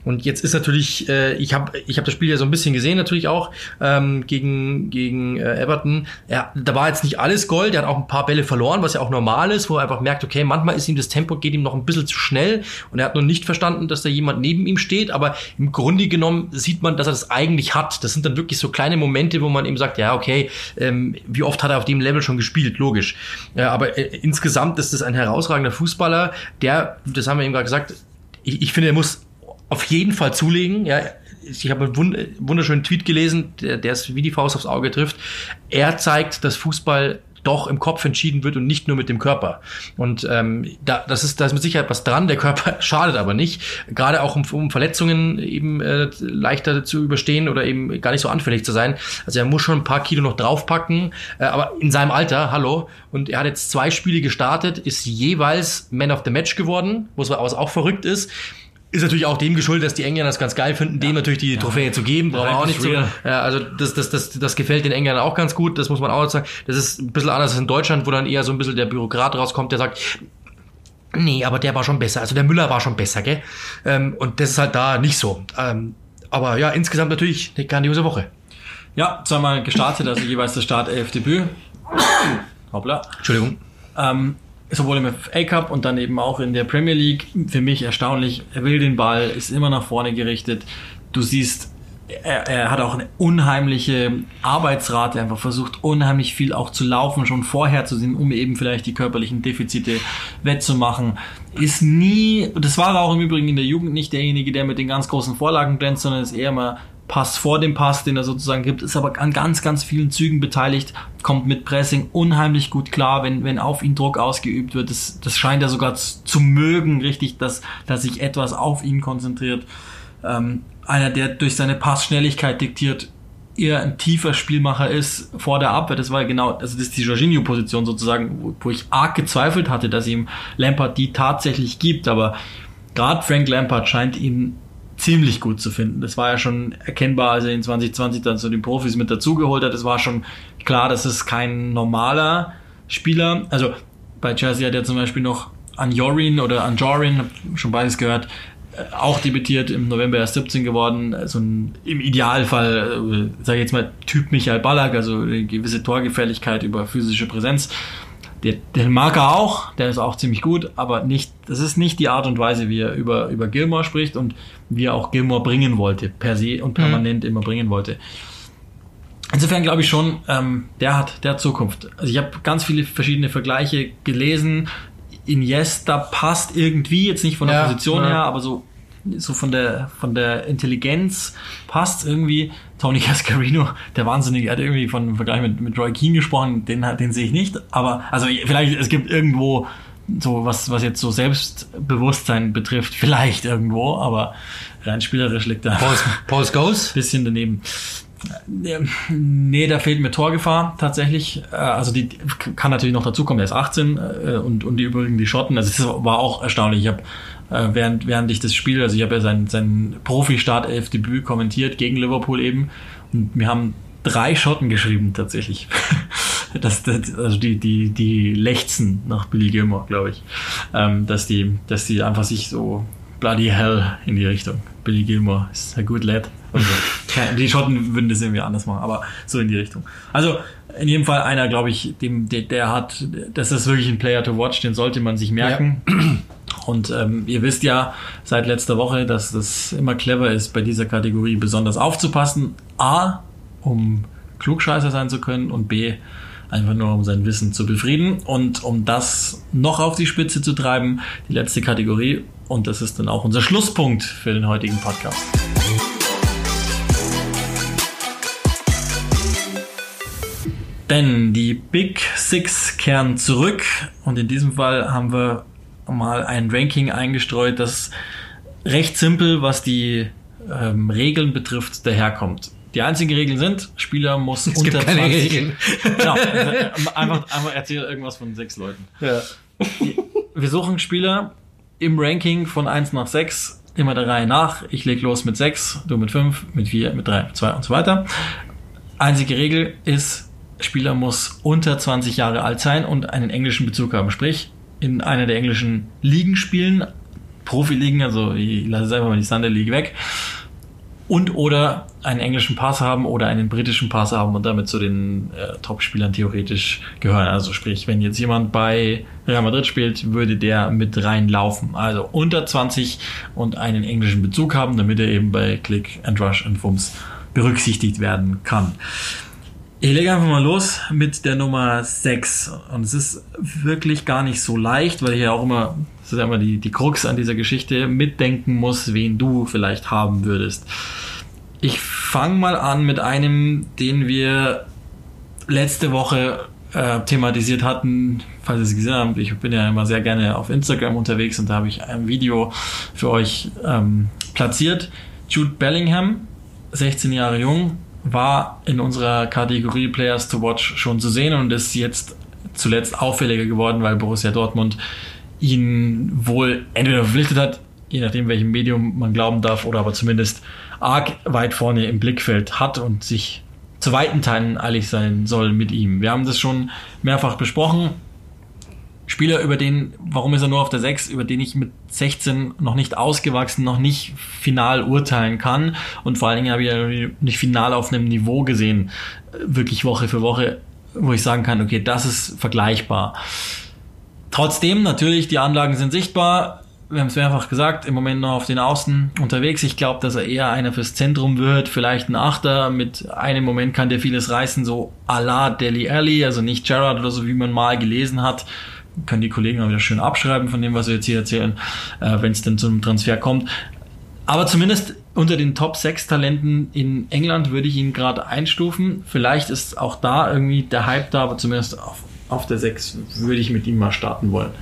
Und jetzt ist natürlich, äh, ich habe ich hab das Spiel ja so ein bisschen gesehen natürlich auch. ähm, gegen, gegen äh, Everton. Ja, da war jetzt nicht alles Gold, er hat auch ein paar Bälle verloren, was ja auch normal ist, wo er einfach merkt, okay, manchmal ist ihm das Tempo, geht ihm noch ein bisschen zu schnell und er hat noch nicht verstanden, dass da jemand neben ihm steht, aber im Grunde genommen sieht man, dass er das eigentlich hat. Das sind dann wirklich so kleine Momente, wo man eben sagt, ja, okay, ähm, wie oft hat er auf dem Level schon gespielt, logisch. Ja, aber äh, insgesamt ist es ein herausragender Fußballer, der, das haben wir eben gerade gesagt, ich, ich finde, er muss auf jeden Fall zulegen. Ja, ich habe einen wunderschönen Tweet gelesen, der, der es wie die Faust aufs Auge trifft. Er zeigt, dass Fußball doch im Kopf entschieden wird und nicht nur mit dem Körper. Und ähm, da, das ist, da ist mit Sicherheit was dran. Der Körper schadet aber nicht. Gerade auch um, um Verletzungen eben äh, leichter zu überstehen oder eben gar nicht so anfällig zu sein. Also er muss schon ein paar Kilo noch draufpacken, äh, aber in seinem Alter, hallo. Und er hat jetzt zwei Spiele gestartet, ist jeweils Man of the Match geworden, was auch verrückt ist. Ist natürlich auch dem geschuldet, dass die Engländer das ganz geil finden, ja. dem natürlich die Trophäe ja. zu geben. Brauchen wir auch nicht so. Ja, also das, das, das, das gefällt den Engländern auch ganz gut, das muss man auch sagen. Das ist ein bisschen anders als in Deutschland, wo dann eher so ein bisschen der Bürokrat rauskommt, der sagt, nee, aber der war schon besser. Also der Müller war schon besser, gell? Ähm, und das ist halt da nicht so. Ähm, aber ja, insgesamt natürlich eine grandiose Woche. Ja, zweimal gestartet, also jeweils das Startelf-Debüt. Hoppla. Entschuldigung. Ähm, sowohl im FA Cup und dann eben auch in der Premier League. Für mich erstaunlich. Er will den Ball, ist immer nach vorne gerichtet. Du siehst, er, er hat auch eine unheimliche Arbeitsrate, einfach versucht unheimlich viel auch zu laufen, schon vorher zu sehen, um eben vielleicht die körperlichen Defizite wettzumachen. Ist nie, das war auch im Übrigen in der Jugend nicht derjenige, der mit den ganz großen Vorlagen glänzt, sondern ist eher mal Pass vor dem Pass, den er sozusagen gibt, ist aber an ganz, ganz vielen Zügen beteiligt, kommt mit Pressing unheimlich gut klar, wenn, wenn auf ihn Druck ausgeübt wird. Das, das scheint er sogar zu, zu mögen, richtig, dass, dass sich etwas auf ihn konzentriert. Ähm, einer, der durch seine Passschnelligkeit diktiert, eher ein tiefer Spielmacher ist vor der Abwehr. Das war genau, also das ist die Jorginho-Position sozusagen, wo, wo ich arg gezweifelt hatte, dass ihm Lampard die tatsächlich gibt. Aber gerade Frank Lampard scheint ihn ziemlich gut zu finden. Das war ja schon erkennbar, als er in 2020 dann zu den Profis mit dazugeholt hat. Es war schon klar, dass es kein normaler Spieler. Also bei Chelsea hat er zum Beispiel noch Anjorin oder Anjorin, schon beides gehört, äh, auch debütiert im November erst 17 geworden. So ein, im Idealfall, äh, sage ich jetzt mal, Typ Michael Ballack, also eine gewisse Torgefährlichkeit über physische Präsenz. Der, den mag er auch, der ist auch ziemlich gut, aber nicht, das ist nicht die Art und Weise, wie er über, über Gilmore spricht und wie er auch Gilmore bringen wollte, per se und permanent mhm. immer bringen wollte. Insofern glaube ich schon, ähm, der hat der hat Zukunft. Also ich habe ganz viele verschiedene Vergleiche gelesen. Iniesta passt irgendwie, jetzt nicht von der ja, Position ja. her, aber so so von der von der Intelligenz passt irgendwie. Tony Cascarino, der Wahnsinnige, hat irgendwie von Vergleich mit, mit Roy Keane gesprochen, den, den sehe ich nicht. Aber also vielleicht, es gibt irgendwo so was, was jetzt so Selbstbewusstsein betrifft, vielleicht irgendwo, aber rein spielerisch liegt da. Paul, Paul Scholes? Bisschen daneben. Nee, da fehlt mir Torgefahr tatsächlich. Äh, also die kann natürlich noch dazukommen, der ist 18 äh, und, und die übrigen, die Schotten. Also das war auch erstaunlich. Ich habe äh, während, während ich das Spiel, also ich habe ja sein, sein Profi-Start-Elf-Debüt kommentiert gegen Liverpool eben und wir haben drei Schotten geschrieben tatsächlich. das, das, also die, die, die lechzen nach Billy Gilmore, glaube ich. Ähm, dass die, dass die einfach sich so bloody hell in die Richtung. Billy Gilmore ist a good lad. Also, die Schotten würden das irgendwie anders machen, aber so in die Richtung. Also in jedem Fall einer, glaube ich, dem, der, der, hat, das ist wirklich ein Player to watch, den sollte man sich merken. Ja. Und ähm, ihr wisst ja seit letzter Woche, dass das immer clever ist, bei dieser Kategorie besonders aufzupassen. A, um Klugscheißer sein zu können und B, einfach nur um sein Wissen zu befrieden. Und um das noch auf die Spitze zu treiben, die letzte Kategorie. Und das ist dann auch unser Schlusspunkt für den heutigen Podcast. Denn die Big Six kehren zurück und in diesem Fall haben wir mal ein Ranking eingestreut, das recht simpel, was die ähm, Regeln betrifft, daherkommt. Die einzigen Regeln sind, Spieler muss es unter gibt keine 20. Regeln. Genau, einfach, einfach erzähl irgendwas von sechs Leuten. Ja. Wir suchen Spieler im Ranking von 1 nach 6, immer der Reihe nach. Ich leg los mit 6, du mit 5, mit 4, mit 3, mit 2 und so weiter. Einzige Regel ist, Spieler muss unter 20 Jahre alt sein und einen englischen Bezug haben. Sprich, in einer der englischen Ligen spielen, Profiligen, also ich lasse jetzt einfach mal die Sunday League weg. und oder einen englischen Pass haben oder einen britischen Pass haben und damit zu den äh, Top-Spielern theoretisch gehören. Also sprich, wenn jetzt jemand bei Real Madrid spielt, würde der mit reinlaufen. Also unter 20 und einen englischen Bezug haben, damit er eben bei Click and Rush and Fums berücksichtigt werden kann. Ich lege einfach mal los mit der Nummer 6. Und es ist wirklich gar nicht so leicht, weil ich ja auch immer, das ist ja immer die, die Krux an dieser Geschichte, mitdenken muss, wen du vielleicht haben würdest. Ich fange mal an mit einem, den wir letzte Woche äh, thematisiert hatten, falls ihr es gesehen habt. Ich bin ja immer sehr gerne auf Instagram unterwegs und da habe ich ein Video für euch ähm, platziert. Jude Bellingham, 16 Jahre jung, war in unserer Kategorie Players to Watch schon zu sehen und ist jetzt zuletzt auffälliger geworden, weil Borussia Dortmund ihn wohl entweder verpflichtet hat, je nachdem welchem Medium man glauben darf, oder aber zumindest arg weit vorne im Blickfeld hat und sich zu weiten Teilen eilig sein soll mit ihm. Wir haben das schon mehrfach besprochen. Spieler, über den, warum ist er nur auf der 6, über den ich mit 16 noch nicht ausgewachsen, noch nicht final urteilen kann. Und vor allen Dingen habe ich ja nicht final auf einem Niveau gesehen, wirklich Woche für Woche, wo ich sagen kann, okay, das ist vergleichbar. Trotzdem, natürlich, die Anlagen sind sichtbar. Wir haben es mehrfach gesagt, im Moment noch auf den Außen unterwegs. Ich glaube, dass er eher einer fürs Zentrum wird, vielleicht ein Achter. Mit einem Moment kann der vieles reißen, so à la Deli Alli, also nicht Gerard oder so, wie man mal gelesen hat können die Kollegen auch wieder schön abschreiben von dem, was wir jetzt hier erzählen, äh, wenn es denn zum Transfer kommt. Aber zumindest unter den Top 6 Talenten in England würde ich ihn gerade einstufen. Vielleicht ist auch da irgendwie der Hype da, aber zumindest auf, auf der 6 würde ich mit ihm mal starten wollen.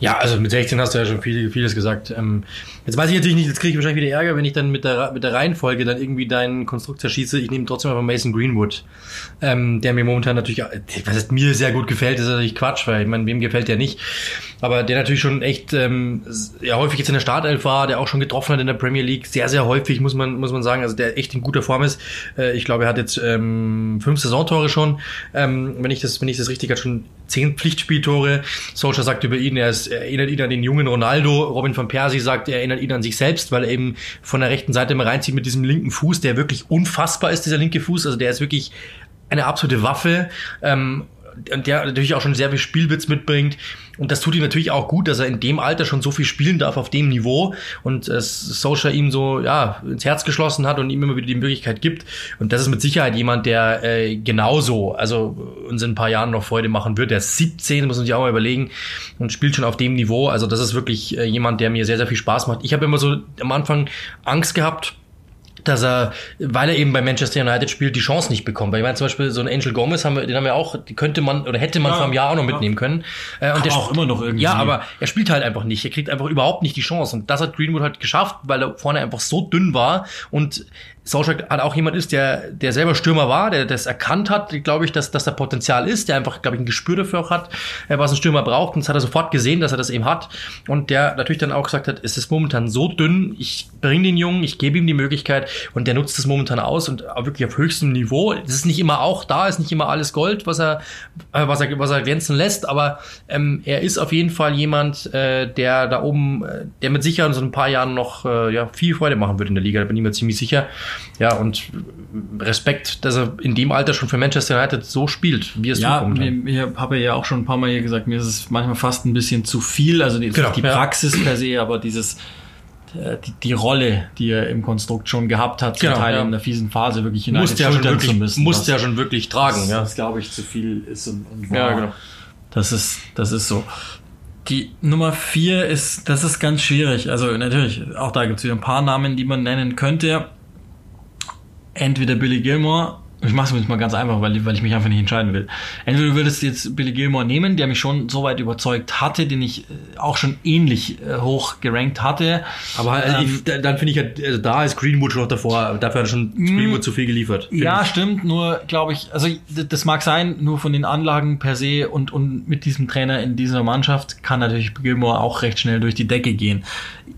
Ja, also mit 16 hast du ja schon viel, vieles gesagt. Ähm, jetzt weiß ich natürlich nicht, jetzt kriege ich wahrscheinlich wieder Ärger, wenn ich dann mit der, mit der Reihenfolge dann irgendwie deinen Konstrukt zerschieße. Ich nehme trotzdem einfach Mason Greenwood, ähm, der mir momentan natürlich, was heißt, mir sehr gut gefällt, ist natürlich Quatsch, weil ich meine, wem gefällt der nicht? Aber der natürlich schon echt ähm, ja, häufig jetzt in der Startelf war, der auch schon getroffen hat in der Premier League, sehr, sehr häufig, muss man, muss man sagen, also der echt in guter Form ist. Äh, ich glaube, er hat jetzt ähm, fünf Saisontore schon, ähm, wenn ich das, wenn ich das richtig hat, schon zehn Pflichtspieltore. Solskjaer sagt über ihn, er, ist, er erinnert ihn an den jungen Ronaldo. Robin van Persie sagt, er erinnert ihn an sich selbst, weil er eben von der rechten Seite immer reinzieht mit diesem linken Fuß, der wirklich unfassbar ist, dieser linke Fuß. Also der ist wirklich eine absolute Waffe. Ähm, der natürlich auch schon sehr viel Spielwitz mitbringt. Und das tut ihm natürlich auch gut, dass er in dem Alter schon so viel spielen darf auf dem Niveau und es Solskjaer ihm so ja ins Herz geschlossen hat und ihm immer wieder die Möglichkeit gibt. Und das ist mit Sicherheit jemand, der äh, genauso, also uns in ein paar Jahren noch Freude machen wird. Der ist 17, muss man sich auch mal überlegen und spielt schon auf dem Niveau. Also das ist wirklich äh, jemand, der mir sehr, sehr viel Spaß macht. Ich habe immer so am Anfang Angst gehabt, dass er, weil er eben bei Manchester United spielt, die Chance nicht bekommt. Weil ich meine, zum Beispiel so ein Angel Gomez haben wir, den haben wir auch, die könnte man oder hätte man ja, vor einem Jahr auch noch ja. mitnehmen können. Äh, und der auch immer noch irgendwie. Ja, aber er spielt halt einfach nicht. Er kriegt einfach überhaupt nicht die Chance. Und das hat Greenwood halt geschafft, weil er vorne einfach so dünn war und Solskjaer hat auch jemand ist, der, der selber Stürmer war, der das erkannt hat, glaube ich, dass, dass da Potenzial ist, der einfach, glaube ich, ein Gespür dafür auch hat, äh, was ein Stürmer braucht. Und das hat er sofort gesehen, dass er das eben hat. Und der natürlich dann auch gesagt hat, es ist momentan so dünn, ich bringe den Jungen, ich gebe ihm die Möglichkeit und der nutzt es momentan aus und wirklich auf höchstem Niveau. Es ist nicht immer auch da, ist nicht immer alles Gold, was er, äh, was er, was er glänzen lässt, aber ähm, er ist auf jeden Fall jemand, äh, der da oben, äh, der mit Sicherheit in so ein paar Jahren noch äh, ja, viel Freude machen wird in der Liga, da bin ich mir ziemlich sicher. Ja, und Respekt, dass er in dem Alter schon für Manchester United so spielt, wie es ja, so kommt. Ich habe ja auch schon ein paar Mal hier gesagt, mir ist es manchmal fast ein bisschen zu viel, also die, genau, die Praxis ja. per se, aber dieses äh, die, die Rolle, die er im Konstrukt schon gehabt hat, zum genau, Teil ja. in der fiesen Phase wirklich United musste ja schon wirklich, zu müssen. Musste ja schon wirklich tragen. Das, ja. das glaube ich, zu viel ist und, und war. Ja, genau. Das ist, das ist so. Die Nummer vier ist, das ist ganz schwierig. Also natürlich, auch da gibt es wieder ein paar Namen, die man nennen könnte entweder Billy Gilmore, ich mache es jetzt mal ganz einfach, weil, weil ich mich einfach nicht entscheiden will. Entweder du würdest jetzt Billy Gilmore nehmen, der mich schon so weit überzeugt hatte, den ich äh, auch schon ähnlich äh, hoch gerankt hatte. Aber also ähm, ich, dann finde ich, halt, also da ist Greenwood schon noch davor, dafür hat er schon mm. Greenwood zu viel geliefert. Ja, ich. stimmt, nur glaube ich, also das mag sein, nur von den Anlagen per se und, und mit diesem Trainer in dieser Mannschaft kann natürlich Gilmore auch recht schnell durch die Decke gehen.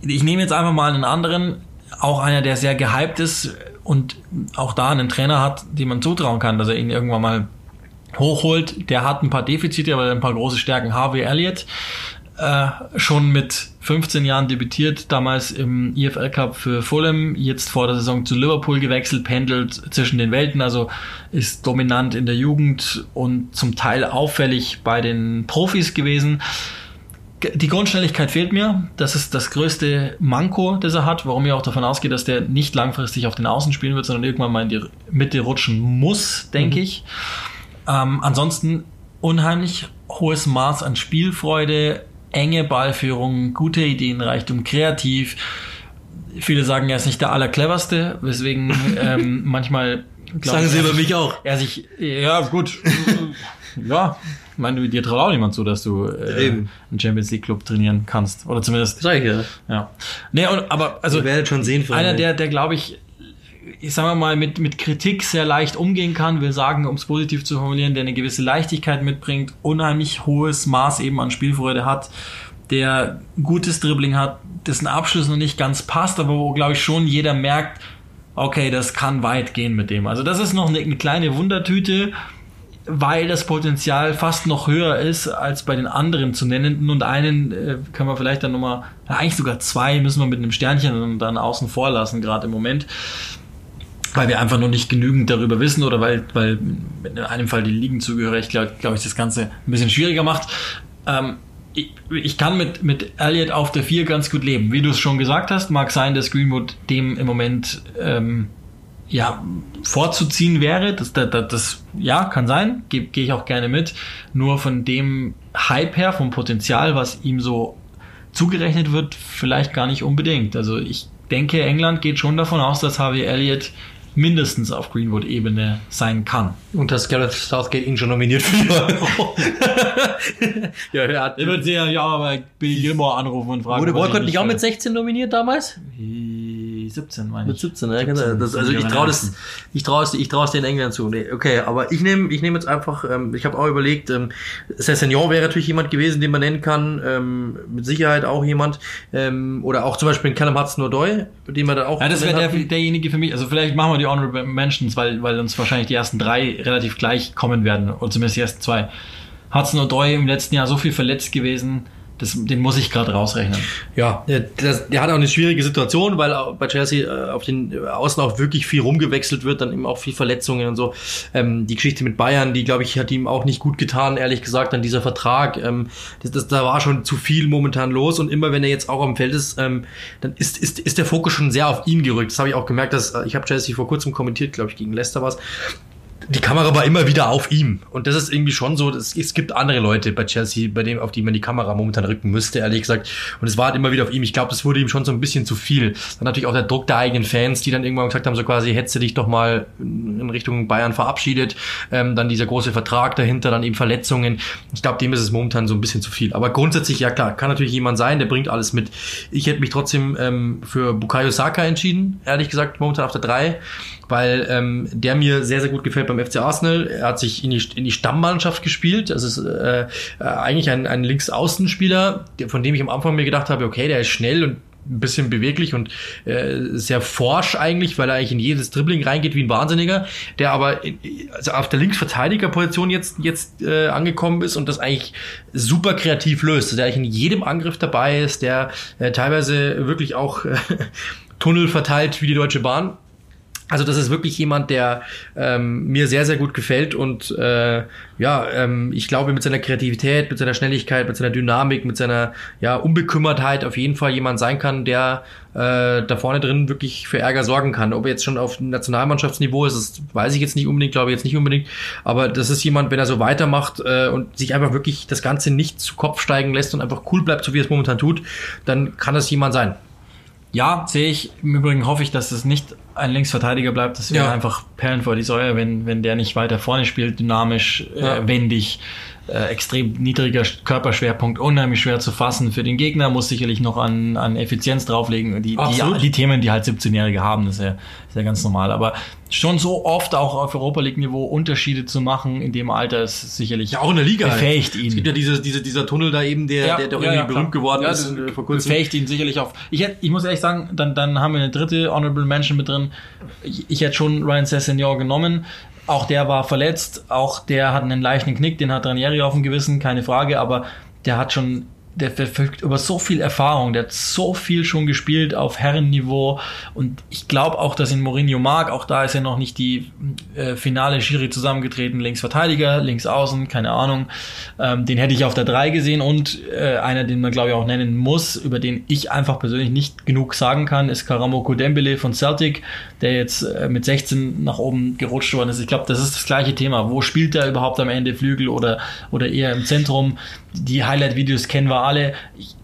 Ich nehme jetzt einfach mal einen anderen, auch einer, der sehr gehypt ist, und auch da einen Trainer hat, dem man zutrauen kann, dass er ihn irgendwann mal hochholt. Der hat ein paar Defizite, aber ein paar große Stärken. Harvey Elliott äh, schon mit 15 Jahren debütiert, damals im EFL Cup für Fulham, jetzt vor der Saison zu Liverpool gewechselt, pendelt zwischen den Welten, also ist dominant in der Jugend und zum Teil auffällig bei den Profis gewesen. Die Grundschnelligkeit fehlt mir. Das ist das größte Manko, das er hat, warum ich auch davon ausgehe, dass der nicht langfristig auf den Außen spielen wird, sondern irgendwann mal in die Mitte rutschen muss, denke mhm. ich. Ähm, ansonsten unheimlich hohes Maß an Spielfreude, enge Ballführung, gute Ideenreichtum, kreativ. Viele sagen, er ist nicht der allercleverste, weswegen ähm, manchmal sagen sie über mich auch. Er sich, ja gut, ja, ich meine, dir traut auch niemand zu, dass du äh, einen Champions League Club trainieren kannst oder zumindest. Sag ich ja. Ja. Nee, und, aber also Ihr werdet schon sehen. Einer der, der glaube ich ich sage mal, mit, mit Kritik sehr leicht umgehen kann, will sagen, um es positiv zu formulieren, der eine gewisse Leichtigkeit mitbringt, unheimlich hohes Maß eben an Spielfreude hat, der gutes Dribbling hat, dessen Abschluss noch nicht ganz passt, aber wo, glaube ich, schon jeder merkt, okay, das kann weit gehen mit dem. Also das ist noch eine, eine kleine Wundertüte, weil das Potenzial fast noch höher ist als bei den anderen zu nennenden und einen äh, können wir vielleicht dann nochmal, eigentlich sogar zwei müssen wir mit einem Sternchen dann außen vor lassen, gerade im Moment weil wir einfach noch nicht genügend darüber wissen oder weil, weil in einem Fall die Ligenzugehörigkeit, glaube ich, das Ganze ein bisschen schwieriger macht. Ähm, ich, ich, kann mit, mit Elliot auf der 4 ganz gut leben. Wie du es schon gesagt hast, mag sein, dass Greenwood dem im Moment ähm, ja, vorzuziehen wäre. Das, das, das ja, kann sein, gehe geh ich auch gerne mit. Nur von dem Hype her, vom Potenzial, was ihm so zugerechnet wird, vielleicht gar nicht unbedingt. Also ich denke, England geht schon davon aus, dass Harvey Elliott mindestens auf Greenwood-Ebene sein kann. Und dass Gareth Southgate ihn schon nominiert für ja, er hat. Er wird sehr, ja, bei Bill Gilmore anrufen und fragen. Wurde Walcott nicht auch mit 16 nominiert damals? 17, meine ich. Mit 17, ja, 17, das, also ich traue das, ich traue es, ich traue es den Engländern zu. Nee, okay, aber ich nehme, ich nehme jetzt einfach, ähm, ich habe auch überlegt, ähm, Sessignon wäre natürlich jemand gewesen, den man nennen kann, ähm, mit Sicherheit auch jemand, ähm, oder auch zum Beispiel Callum Hudson-Odoi, den man da auch. Ja, das wäre der, derjenige für mich. Also vielleicht machen wir die Honorable Mentions, weil, weil uns wahrscheinlich die ersten drei relativ gleich kommen werden, oder zumindest die ersten zwei. Hudson-Odoi im letzten Jahr so viel verletzt gewesen das, den muss ich gerade rausrechnen. Ja, das, der hat auch eine schwierige Situation, weil bei Chelsea äh, auf den Außen auch wirklich viel rumgewechselt wird, dann eben auch viel Verletzungen und so. Ähm, die Geschichte mit Bayern, die glaube ich hat ihm auch nicht gut getan, ehrlich gesagt, an dieser Vertrag. Ähm, das, das, da war schon zu viel momentan los und immer wenn er jetzt auch am Feld ist, ähm, dann ist, ist, ist der Fokus schon sehr auf ihn gerückt. Das habe ich auch gemerkt, dass äh, ich habe Chelsea vor kurzem kommentiert, glaube ich, gegen Leicester was die Kamera war immer wieder auf ihm. Und das ist irgendwie schon so, es, es gibt andere Leute bei Chelsea, bei dem, auf die man die Kamera momentan rücken müsste, ehrlich gesagt. Und es war halt immer wieder auf ihm. Ich glaube, das wurde ihm schon so ein bisschen zu viel. Dann natürlich auch der Druck der eigenen Fans, die dann irgendwann gesagt haben, so quasi, hättest du dich doch mal in Richtung Bayern verabschiedet. Ähm, dann dieser große Vertrag dahinter, dann eben Verletzungen. Ich glaube, dem ist es momentan so ein bisschen zu viel. Aber grundsätzlich, ja klar, kann natürlich jemand sein, der bringt alles mit. Ich hätte mich trotzdem ähm, für Bukayo Saka entschieden, ehrlich gesagt, momentan auf der 3 weil ähm, der mir sehr, sehr gut gefällt beim FC Arsenal. Er hat sich in die, in die Stammmannschaft gespielt. Das ist äh, äh, eigentlich ein, ein Linksaußenspieler, von dem ich am Anfang mir gedacht habe, okay, der ist schnell und ein bisschen beweglich und äh, sehr forsch eigentlich, weil er eigentlich in jedes Dribbling reingeht wie ein Wahnsinniger, der aber in, also auf der Linksverteidigerposition jetzt jetzt äh, angekommen ist und das eigentlich super kreativ löst, also der eigentlich in jedem Angriff dabei ist, der äh, teilweise wirklich auch äh, Tunnel verteilt wie die Deutsche Bahn also das ist wirklich jemand, der ähm, mir sehr, sehr gut gefällt und äh, ja, ähm, ich glaube mit seiner Kreativität, mit seiner Schnelligkeit, mit seiner Dynamik, mit seiner ja, Unbekümmertheit auf jeden Fall jemand sein kann, der äh, da vorne drin wirklich für Ärger sorgen kann. Ob er jetzt schon auf Nationalmannschaftsniveau ist, das weiß ich jetzt nicht unbedingt, glaube ich jetzt nicht unbedingt, aber das ist jemand, wenn er so weitermacht äh, und sich einfach wirklich das Ganze nicht zu Kopf steigen lässt und einfach cool bleibt, so wie er es momentan tut, dann kann das jemand sein. Ja, sehe ich. Im Übrigen hoffe ich, dass es nicht ein Linksverteidiger bleibt. Das wäre ja. einfach Perlen vor die Säue, wenn, wenn der nicht weiter vorne spielt, dynamisch, äh, ja. äh, wendig äh, extrem niedriger Körperschwerpunkt, unheimlich schwer zu fassen für den Gegner, muss sicherlich noch an, an Effizienz drauflegen. Die, die, die, Themen, die halt 17-Jährige haben, das ist ja, ist ja ganz normal. Aber schon so oft auch auf Europa League-Niveau Unterschiede zu machen in dem Alter ist sicherlich ja, auch in der Liga halt. befähigt halt. ihn. Es gibt ja diese, diese, dieser Tunnel da eben, der, ja, der doch ja, irgendwie berühmt geworden ist äh, vor kurzem. Befähigt ihn sicherlich auf. Ich, hätte, ich muss ehrlich sagen, dann, dann haben wir eine dritte Honorable Mention mit drin. Ich, ich hätte schon Ryan Sessegnon genommen. Auch der war verletzt, auch der hat einen leichten Knick, den hat Ranieri auf dem Gewissen, keine Frage, aber der hat schon der verfügt über so viel Erfahrung, der hat so viel schon gespielt auf Herrenniveau und ich glaube auch, dass ihn Mourinho mag. Auch da ist ja noch nicht die äh, finale Schiri zusammengetreten. Links Verteidiger, links Außen, keine Ahnung. Ähm, den hätte ich auf der 3 gesehen und äh, einer, den man glaube ich auch nennen muss, über den ich einfach persönlich nicht genug sagen kann, ist Karamoko Dembele von Celtic, der jetzt äh, mit 16 nach oben gerutscht worden ist. Ich glaube, das ist das gleiche Thema. Wo spielt er überhaupt am Ende Flügel oder, oder eher im Zentrum? Die Highlight-Videos kennen wir alle. Ich,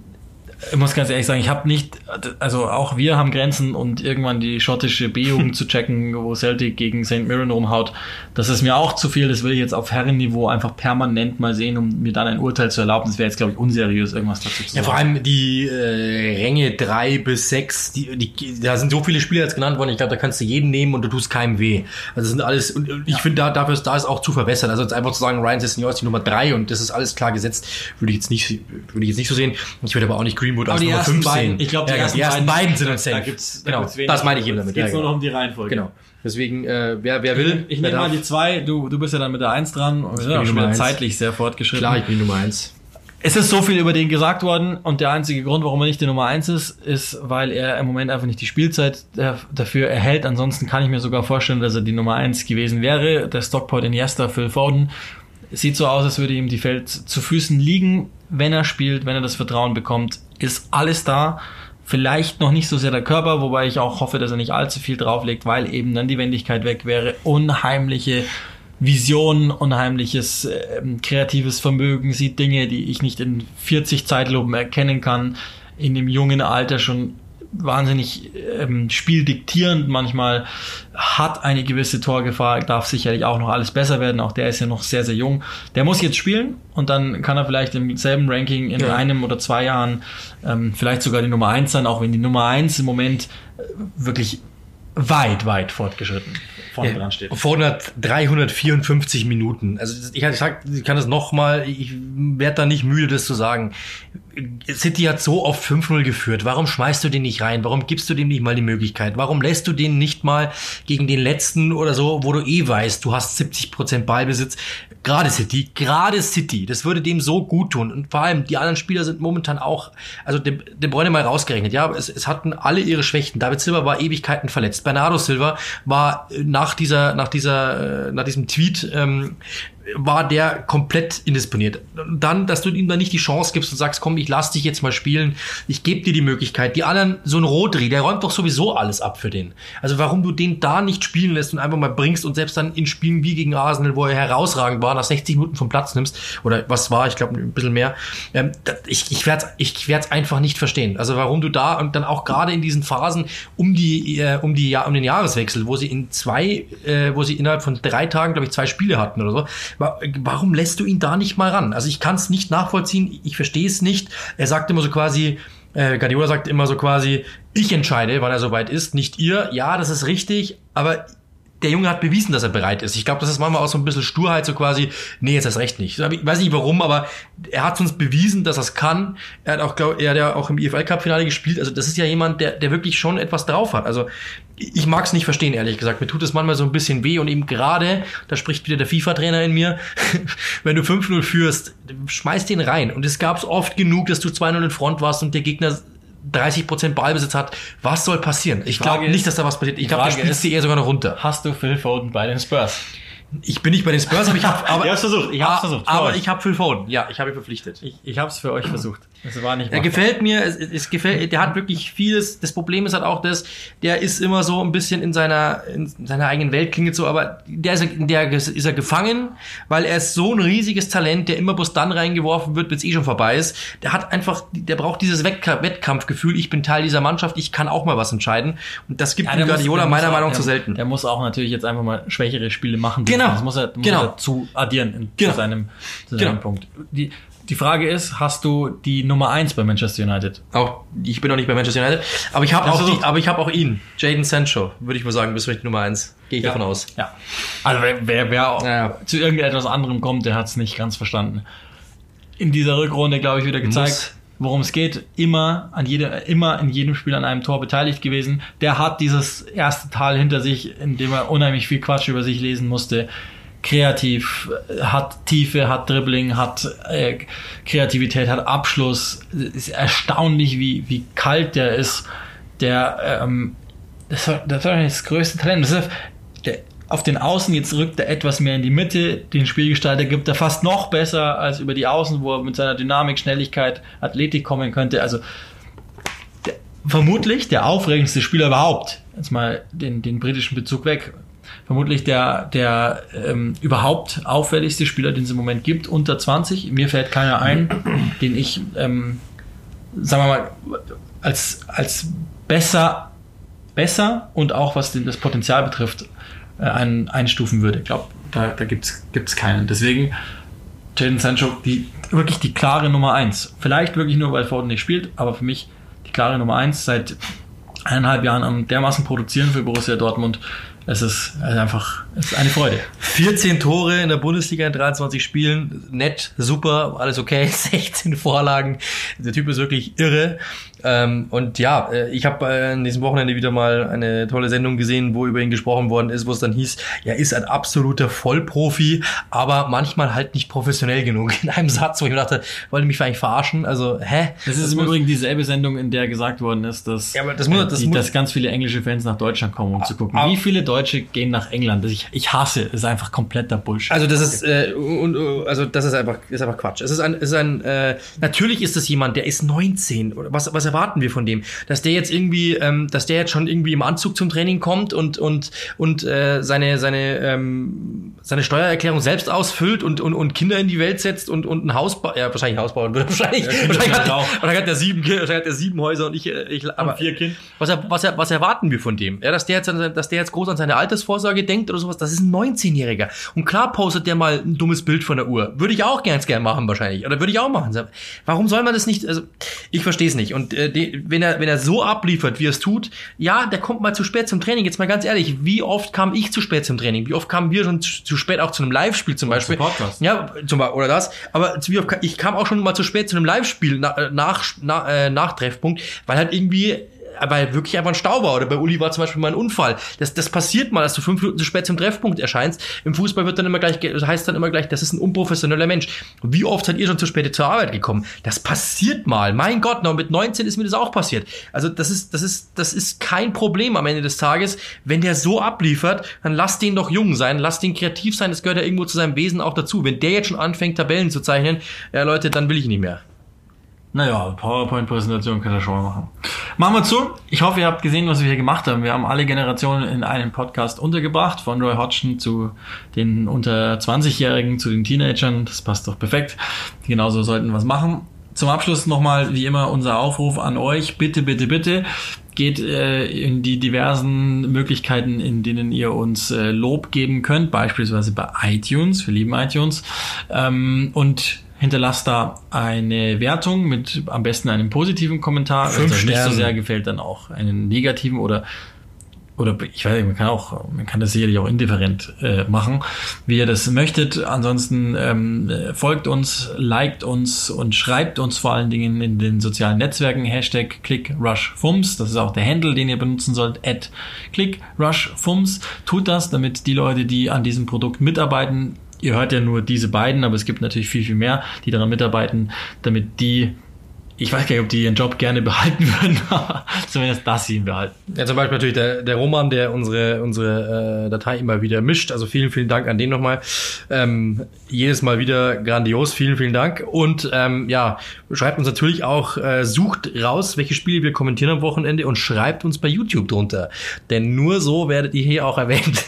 ich muss ganz ehrlich sagen, ich habe nicht, also auch wir haben Grenzen und irgendwann die schottische B-Jugend zu checken, wo Celtic gegen St. Mirren rumhaut, das ist mir auch zu viel. Das will ich jetzt auf Herrenniveau einfach permanent mal sehen, um mir dann ein Urteil zu erlauben. Das wäre jetzt, glaube ich, unseriös, irgendwas dazu zu sagen. Ja, vor allem die äh, Ränge drei bis sechs, die, die, da sind so viele Spieler jetzt genannt worden. Ich glaube, da kannst du jeden nehmen und du tust keinem weh. Also das sind alles, und ich ja. finde, da, dafür ist, da ist auch zu verwässert. Also jetzt einfach zu sagen, Ryan Sessegnon ist die Nummer drei und das ist alles klar gesetzt, würde ich jetzt nicht, würde ich jetzt nicht so sehen. Ich würde aber auch nicht Greenwood als Nummer 15. Beiden, ich glaube, die, ja, ersten, die ersten beiden, beiden sind uns safe. Da gibt's, da genau, das meine ich eben damit. Geht ja, nur noch um die Reihenfolge. Genau. Deswegen, äh, wer, wer will. Ich, ich nehme mal die zwei, du, du bist ja dann mit der Eins dran. Wir sind auch schon zeitlich sehr fortgeschritten. Klar, ich bin Nummer eins. Es ist so viel über den gesagt worden und der einzige Grund, warum er nicht die Nummer eins ist, ist, weil er im Moment einfach nicht die Spielzeit dafür erhält. Ansonsten kann ich mir sogar vorstellen, dass er die Nummer eins gewesen wäre. Der Stockport Iniesta, Phil Foden. Es sieht so aus, als würde ihm die Feld zu Füßen liegen, wenn er spielt, wenn er das Vertrauen bekommt. Ist alles da. Vielleicht noch nicht so sehr der Körper, wobei ich auch hoffe, dass er nicht allzu viel drauflegt, weil eben dann die Wendigkeit weg wäre. Unheimliche Vision, unheimliches äh, kreatives Vermögen, sieht Dinge, die ich nicht in 40 Zeitlupen erkennen kann. In dem jungen Alter schon wahnsinnig ähm, spieldiktierend manchmal, hat eine gewisse Torgefahr, darf sicherlich auch noch alles besser werden. Auch der ist ja noch sehr, sehr jung. Der muss jetzt spielen und dann kann er vielleicht im selben Ranking in ja. einem oder zwei Jahren ähm, vielleicht sogar die Nummer eins sein, auch wenn die Nummer eins im Moment äh, wirklich weit, weit fortgeschritten vorne ja, dran steht. Vorne 354 Minuten. Also ich, ich, sag, ich kann das nochmal, ich werde da nicht müde, das zu sagen. City hat so oft 5-0 geführt. Warum schmeißt du den nicht rein? Warum gibst du dem nicht mal die Möglichkeit? Warum lässt du den nicht mal gegen den letzten oder so, wo du eh weißt, du hast 70 Prozent Ballbesitz? Gerade City, gerade City. Das würde dem so gut tun. Und vor allem, die anderen Spieler sind momentan auch, also De, De Bruyne mal rausgerechnet. Ja, es, es hatten alle ihre Schwächen. David Silva war Ewigkeiten verletzt. Bernardo Silva war nach dieser, nach dieser, äh, nach diesem Tweet ähm, war der komplett indisponiert. Dann, dass du ihm dann nicht die Chance gibst und sagst, komm, ich lass dich jetzt mal spielen, ich gebe dir die Möglichkeit. Die anderen, so ein Rodri, der räumt doch sowieso alles ab für den. Also warum du den da nicht spielen lässt und einfach mal bringst und selbst dann in Spielen wie gegen Arsenal, wo er herausragend war, nach 60 Minuten vom Platz nimmst, oder was war, ich glaube ein bisschen mehr, ähm, ich, ich werde es ich werd's einfach nicht verstehen. Also warum du da und dann auch gerade in diesen Phasen um die, äh, um die, um den Jahreswechsel, wo sie in zwei, äh, wo sie innerhalb von drei Tagen, glaube ich, zwei Spiele hatten oder so, Warum lässt du ihn da nicht mal ran? Also ich kann es nicht nachvollziehen, ich verstehe es nicht. Er sagt immer so quasi, äh, Guardiola sagt immer so quasi, ich entscheide, wann er soweit ist, nicht ihr. Ja, das ist richtig, aber der Junge hat bewiesen, dass er bereit ist. Ich glaube, das ist manchmal auch so ein bisschen Sturheit, so quasi, nee, jetzt das recht nicht. Ich weiß nicht warum, aber er hat uns bewiesen, dass er es kann. Er hat auch, glaub, er hat ja auch im IFL Cup Finale gespielt. Also das ist ja jemand, der, der wirklich schon etwas drauf hat. Also ich mag es nicht verstehen, ehrlich gesagt. Mir tut es manchmal so ein bisschen weh und eben gerade, da spricht wieder der FIFA-Trainer in mir, wenn du 5-0 führst, schmeiß den rein. Und es gab es oft genug, dass du 2-0 in Front warst und der Gegner 30% Ballbesitz hat, was soll passieren? Ich glaube nicht, dass da was passiert. Ich glaube, der spielst sie eher sogar noch runter. Hast du Phil Foden bei den Spurs? Ich bin nicht bei den Spurs, aber ich habe aber ich hab's versucht. Ich hab's versucht. Aber ich habe Phil Foden. Ja, ich habe ihn verpflichtet. Ich, ich habe es für euch versucht. Es war nicht. Er gefällt mir. Es, es gefällt. Der hat wirklich vieles. Das Problem ist halt auch das. Der ist immer so ein bisschen in seiner in seiner eigenen Welt klingt so, aber der ist der ist er gefangen, weil er ist so ein riesiges Talent, der immer bloß dann reingeworfen wird, wenn es eh schon vorbei ist. Der hat einfach, der braucht dieses Wettkampfgefühl. Ich bin Teil dieser Mannschaft. Ich kann auch mal was entscheiden. Und das gibt ja, Guardiola meiner Meinung nach zu selten. Der muss auch natürlich jetzt einfach mal schwächere Spiele machen. Genau. Das muss er, muss genau. er dazu addieren in, genau. zu seinem, zu seinem genau. Punkt. Die, die Frage ist, hast du die Nummer eins bei Manchester United? Auch, ich bin noch nicht bei Manchester United, aber ich habe auch, die, aber ich habe auch ihn, Jaden Sancho, würde ich mal sagen, bist du die Nummer eins. Gehe ich ja. davon aus. Ja. Also wer, wer, wer ja. zu irgendetwas anderem kommt, der hat es nicht ganz verstanden. In dieser Rückrunde, glaube ich, wieder gezeigt, worum es geht. Immer an jeder, immer in jedem Spiel an einem Tor beteiligt gewesen. Der hat dieses erste Tal hinter sich, in dem er unheimlich viel Quatsch über sich lesen musste kreativ, hat Tiefe, hat Dribbling, hat äh, Kreativität, hat Abschluss. Ist erstaunlich, wie, wie kalt der ist. Der, ähm, das, das war das größte Talent. Das ist, der, auf den Außen, jetzt rückt er etwas mehr in die Mitte, den Spielgestalter gibt er fast noch besser als über die Außen, wo er mit seiner Dynamik, Schnelligkeit, Athletik kommen könnte. Also der, vermutlich der aufregendste Spieler überhaupt. Jetzt mal den, den britischen Bezug weg. Vermutlich der, der ähm, überhaupt auffälligste Spieler, den es im Moment gibt, unter 20. Mir fällt keiner ein, den ich, ähm, sagen wir mal, als, als besser, besser und auch was das Potenzial betrifft, äh, ein, einstufen würde. Ich glaube, da, da gibt es keinen. Deswegen Jaden Sancho die, wirklich die klare Nummer 1. Vielleicht wirklich nur, weil Foden nicht spielt, aber für mich die klare Nummer 1 seit eineinhalb Jahren am dermaßen produzieren für Borussia Dortmund es ist einfach es ist eine Freude. 14 Tore in der Bundesliga in 23 Spielen, nett, super, alles okay, 16 Vorlagen. Der Typ ist wirklich irre. Ähm, und ja, äh, ich habe äh, an diesem Wochenende wieder mal eine tolle Sendung gesehen, wo über ihn gesprochen worden ist, wo es dann hieß, er ist ein absoluter Vollprofi, aber manchmal halt nicht professionell genug. In einem Satz, wo ich mir dachte, wollte mich eigentlich verarschen? Also, hä? Das ist das im Übrigen dieselbe Sendung, in der gesagt worden ist, dass, ja, aber das muss, das die, muss, dass ganz viele englische Fans nach Deutschland kommen, um Ah, zu gucken. ah. Wie viele Deutsche gehen nach England? Das ich, ich hasse, das ist einfach kompletter Bullshit. Also das ist äh, und, äh, also das ist einfach ist einfach Quatsch. Es ist ein ist ein äh, natürlich ist das jemand, der ist 19 oder was was erwarten wir von dem, dass der jetzt irgendwie ähm, dass der jetzt schon irgendwie im Anzug zum Training kommt und und und äh, seine seine ähm, seine Steuererklärung selbst ausfüllt und und und Kinder in die Welt setzt und und ein Haus ba- ja wahrscheinlich ein Haus bauen würde wahrscheinlich Kinder wahrscheinlich hat, wahrscheinlich hat er sieben wahrscheinlich hat er sieben Häuser und ich ich aber vier Kinder. was, er, was, er, was erwarten wir von dem? Ja, dass der jetzt, dass der jetzt groß an seine Altersvorsorge denkt oder sowas, das ist ein 19-Jähriger. Und klar postet der mal ein dummes Bild von der Uhr. Würde ich auch ganz gern machen wahrscheinlich. Oder würde ich auch machen. Warum soll man das nicht? Also, ich verstehe es nicht. Und äh, wenn er, wenn er so abliefert, wie er es tut, ja, der kommt mal zu spät zum Training. Jetzt mal ganz ehrlich, wie oft kam ich zu spät zum Training? Wie oft kamen wir schon zu, zu spät auch zu einem Live-Spiel zum Beispiel? Podcast. Ja, zum Beispiel, oder das. Aber wie oft, ich kam auch schon mal zu spät zu einem Live-Spiel nach, nach, nach, äh, nach Treffpunkt, weil halt irgendwie weil wirklich einfach ein Stau war. Oder bei Uli war zum Beispiel mal ein Unfall. Das, das passiert mal, dass du fünf Minuten zu spät zum Treffpunkt erscheinst. Im Fußball wird dann immer gleich, heißt dann immer gleich, das ist ein unprofessioneller Mensch. Wie oft seid ihr schon zu spät zur Arbeit gekommen? Das passiert mal. Mein Gott, noch mit 19 ist mir das auch passiert. Also das ist, das ist, das ist kein Problem am Ende des Tages. Wenn der so abliefert, dann lass den doch jung sein, lass den kreativ sein. Das gehört ja irgendwo zu seinem Wesen auch dazu. Wenn der jetzt schon anfängt, Tabellen zu zeichnen, ja Leute, dann will ich nicht mehr. Naja, PowerPoint-Präsentation kann er schon mal machen. Machen wir zu. Ich hoffe, ihr habt gesehen, was wir hier gemacht haben. Wir haben alle Generationen in einem Podcast untergebracht, von Roy Hodgson zu den unter 20-Jährigen, zu den Teenagern. Das passt doch perfekt. Genauso sollten wir es machen. Zum Abschluss nochmal, wie immer, unser Aufruf an euch. Bitte, bitte, bitte geht äh, in die diversen Möglichkeiten, in denen ihr uns äh, Lob geben könnt, beispielsweise bei iTunes, wir lieben iTunes, ähm, und hinterlasst da eine Wertung mit am besten einem positiven Kommentar. Wenn es euch nicht so sehr gefällt, dann auch einen negativen oder oder ich weiß nicht, man kann auch, man kann das sicherlich auch indifferent äh, machen, wie ihr das möchtet. Ansonsten ähm, äh, folgt uns, liked uns und schreibt uns vor allen Dingen in den sozialen Netzwerken Hashtag ClickRushFums. Das ist auch der Handle, den ihr benutzen sollt, at ClickRushFums. Tut das, damit die Leute, die an diesem Produkt mitarbeiten, ihr hört ja nur diese beiden, aber es gibt natürlich viel, viel mehr, die daran mitarbeiten, damit die ich weiß gar nicht, ob die ihren Job gerne behalten würden, aber zumindest das sie ihn behalten. Ja, zum Beispiel natürlich der, der Roman, der unsere, unsere äh, Datei immer wieder mischt. Also vielen, vielen Dank an den nochmal. Ähm, jedes Mal wieder grandios. Vielen, vielen Dank. Und ähm, ja, schreibt uns natürlich auch, äh, sucht raus, welche Spiele wir kommentieren am Wochenende und schreibt uns bei YouTube drunter. Denn nur so werdet ihr hier auch erwähnt.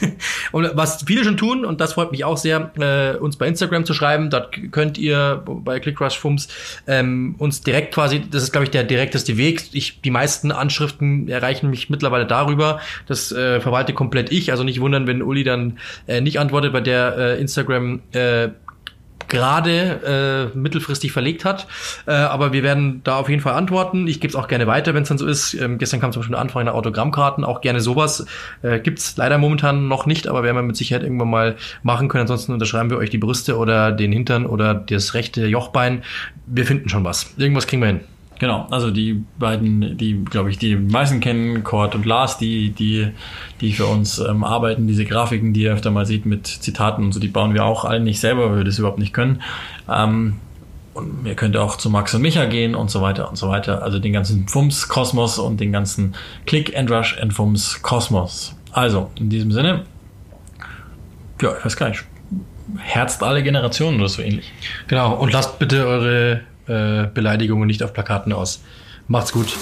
Und was viele schon tun, und das freut mich auch sehr, äh, uns bei Instagram zu schreiben. Dort könnt ihr bei ClickRush Fums ähm, uns direkt quasi, das ist glaube ich der direkteste Weg. Ich, die meisten Anschriften erreichen mich mittlerweile darüber. Das äh, verwalte komplett ich. Also nicht wundern, wenn Uli dann äh, nicht antwortet, bei der äh, Instagram äh, gerade äh, mittelfristig verlegt hat. Äh, aber wir werden da auf jeden Fall antworten. Ich gebe es auch gerne weiter, wenn es dann so ist. Ähm, gestern kam zum Beispiel eine Anfrage nach Autogrammkarten, auch gerne sowas. Äh, gibt's leider momentan noch nicht, aber werden wir mit Sicherheit irgendwann mal machen können. Ansonsten unterschreiben wir euch die Brüste oder den Hintern oder das rechte Jochbein. Wir finden schon was. Irgendwas kriegen wir hin. Genau, also die beiden, die, glaube ich, die meisten kennen, Cord und Lars, die, die, die für uns ähm, arbeiten, diese Grafiken, die ihr öfter mal sieht mit Zitaten und so, die bauen wir auch alle nicht selber, weil wir das überhaupt nicht können. Ähm, und ihr könnt auch zu Max und Micha gehen und so weiter und so weiter. Also den ganzen Fums-Kosmos und den ganzen Click and Rush and Fums-Kosmos. Also, in diesem Sinne, ja, ich weiß gar nicht, herzt alle Generationen oder so ähnlich. Genau, und lasst bitte eure äh, Beleidigungen nicht auf Plakaten aus. Macht's gut.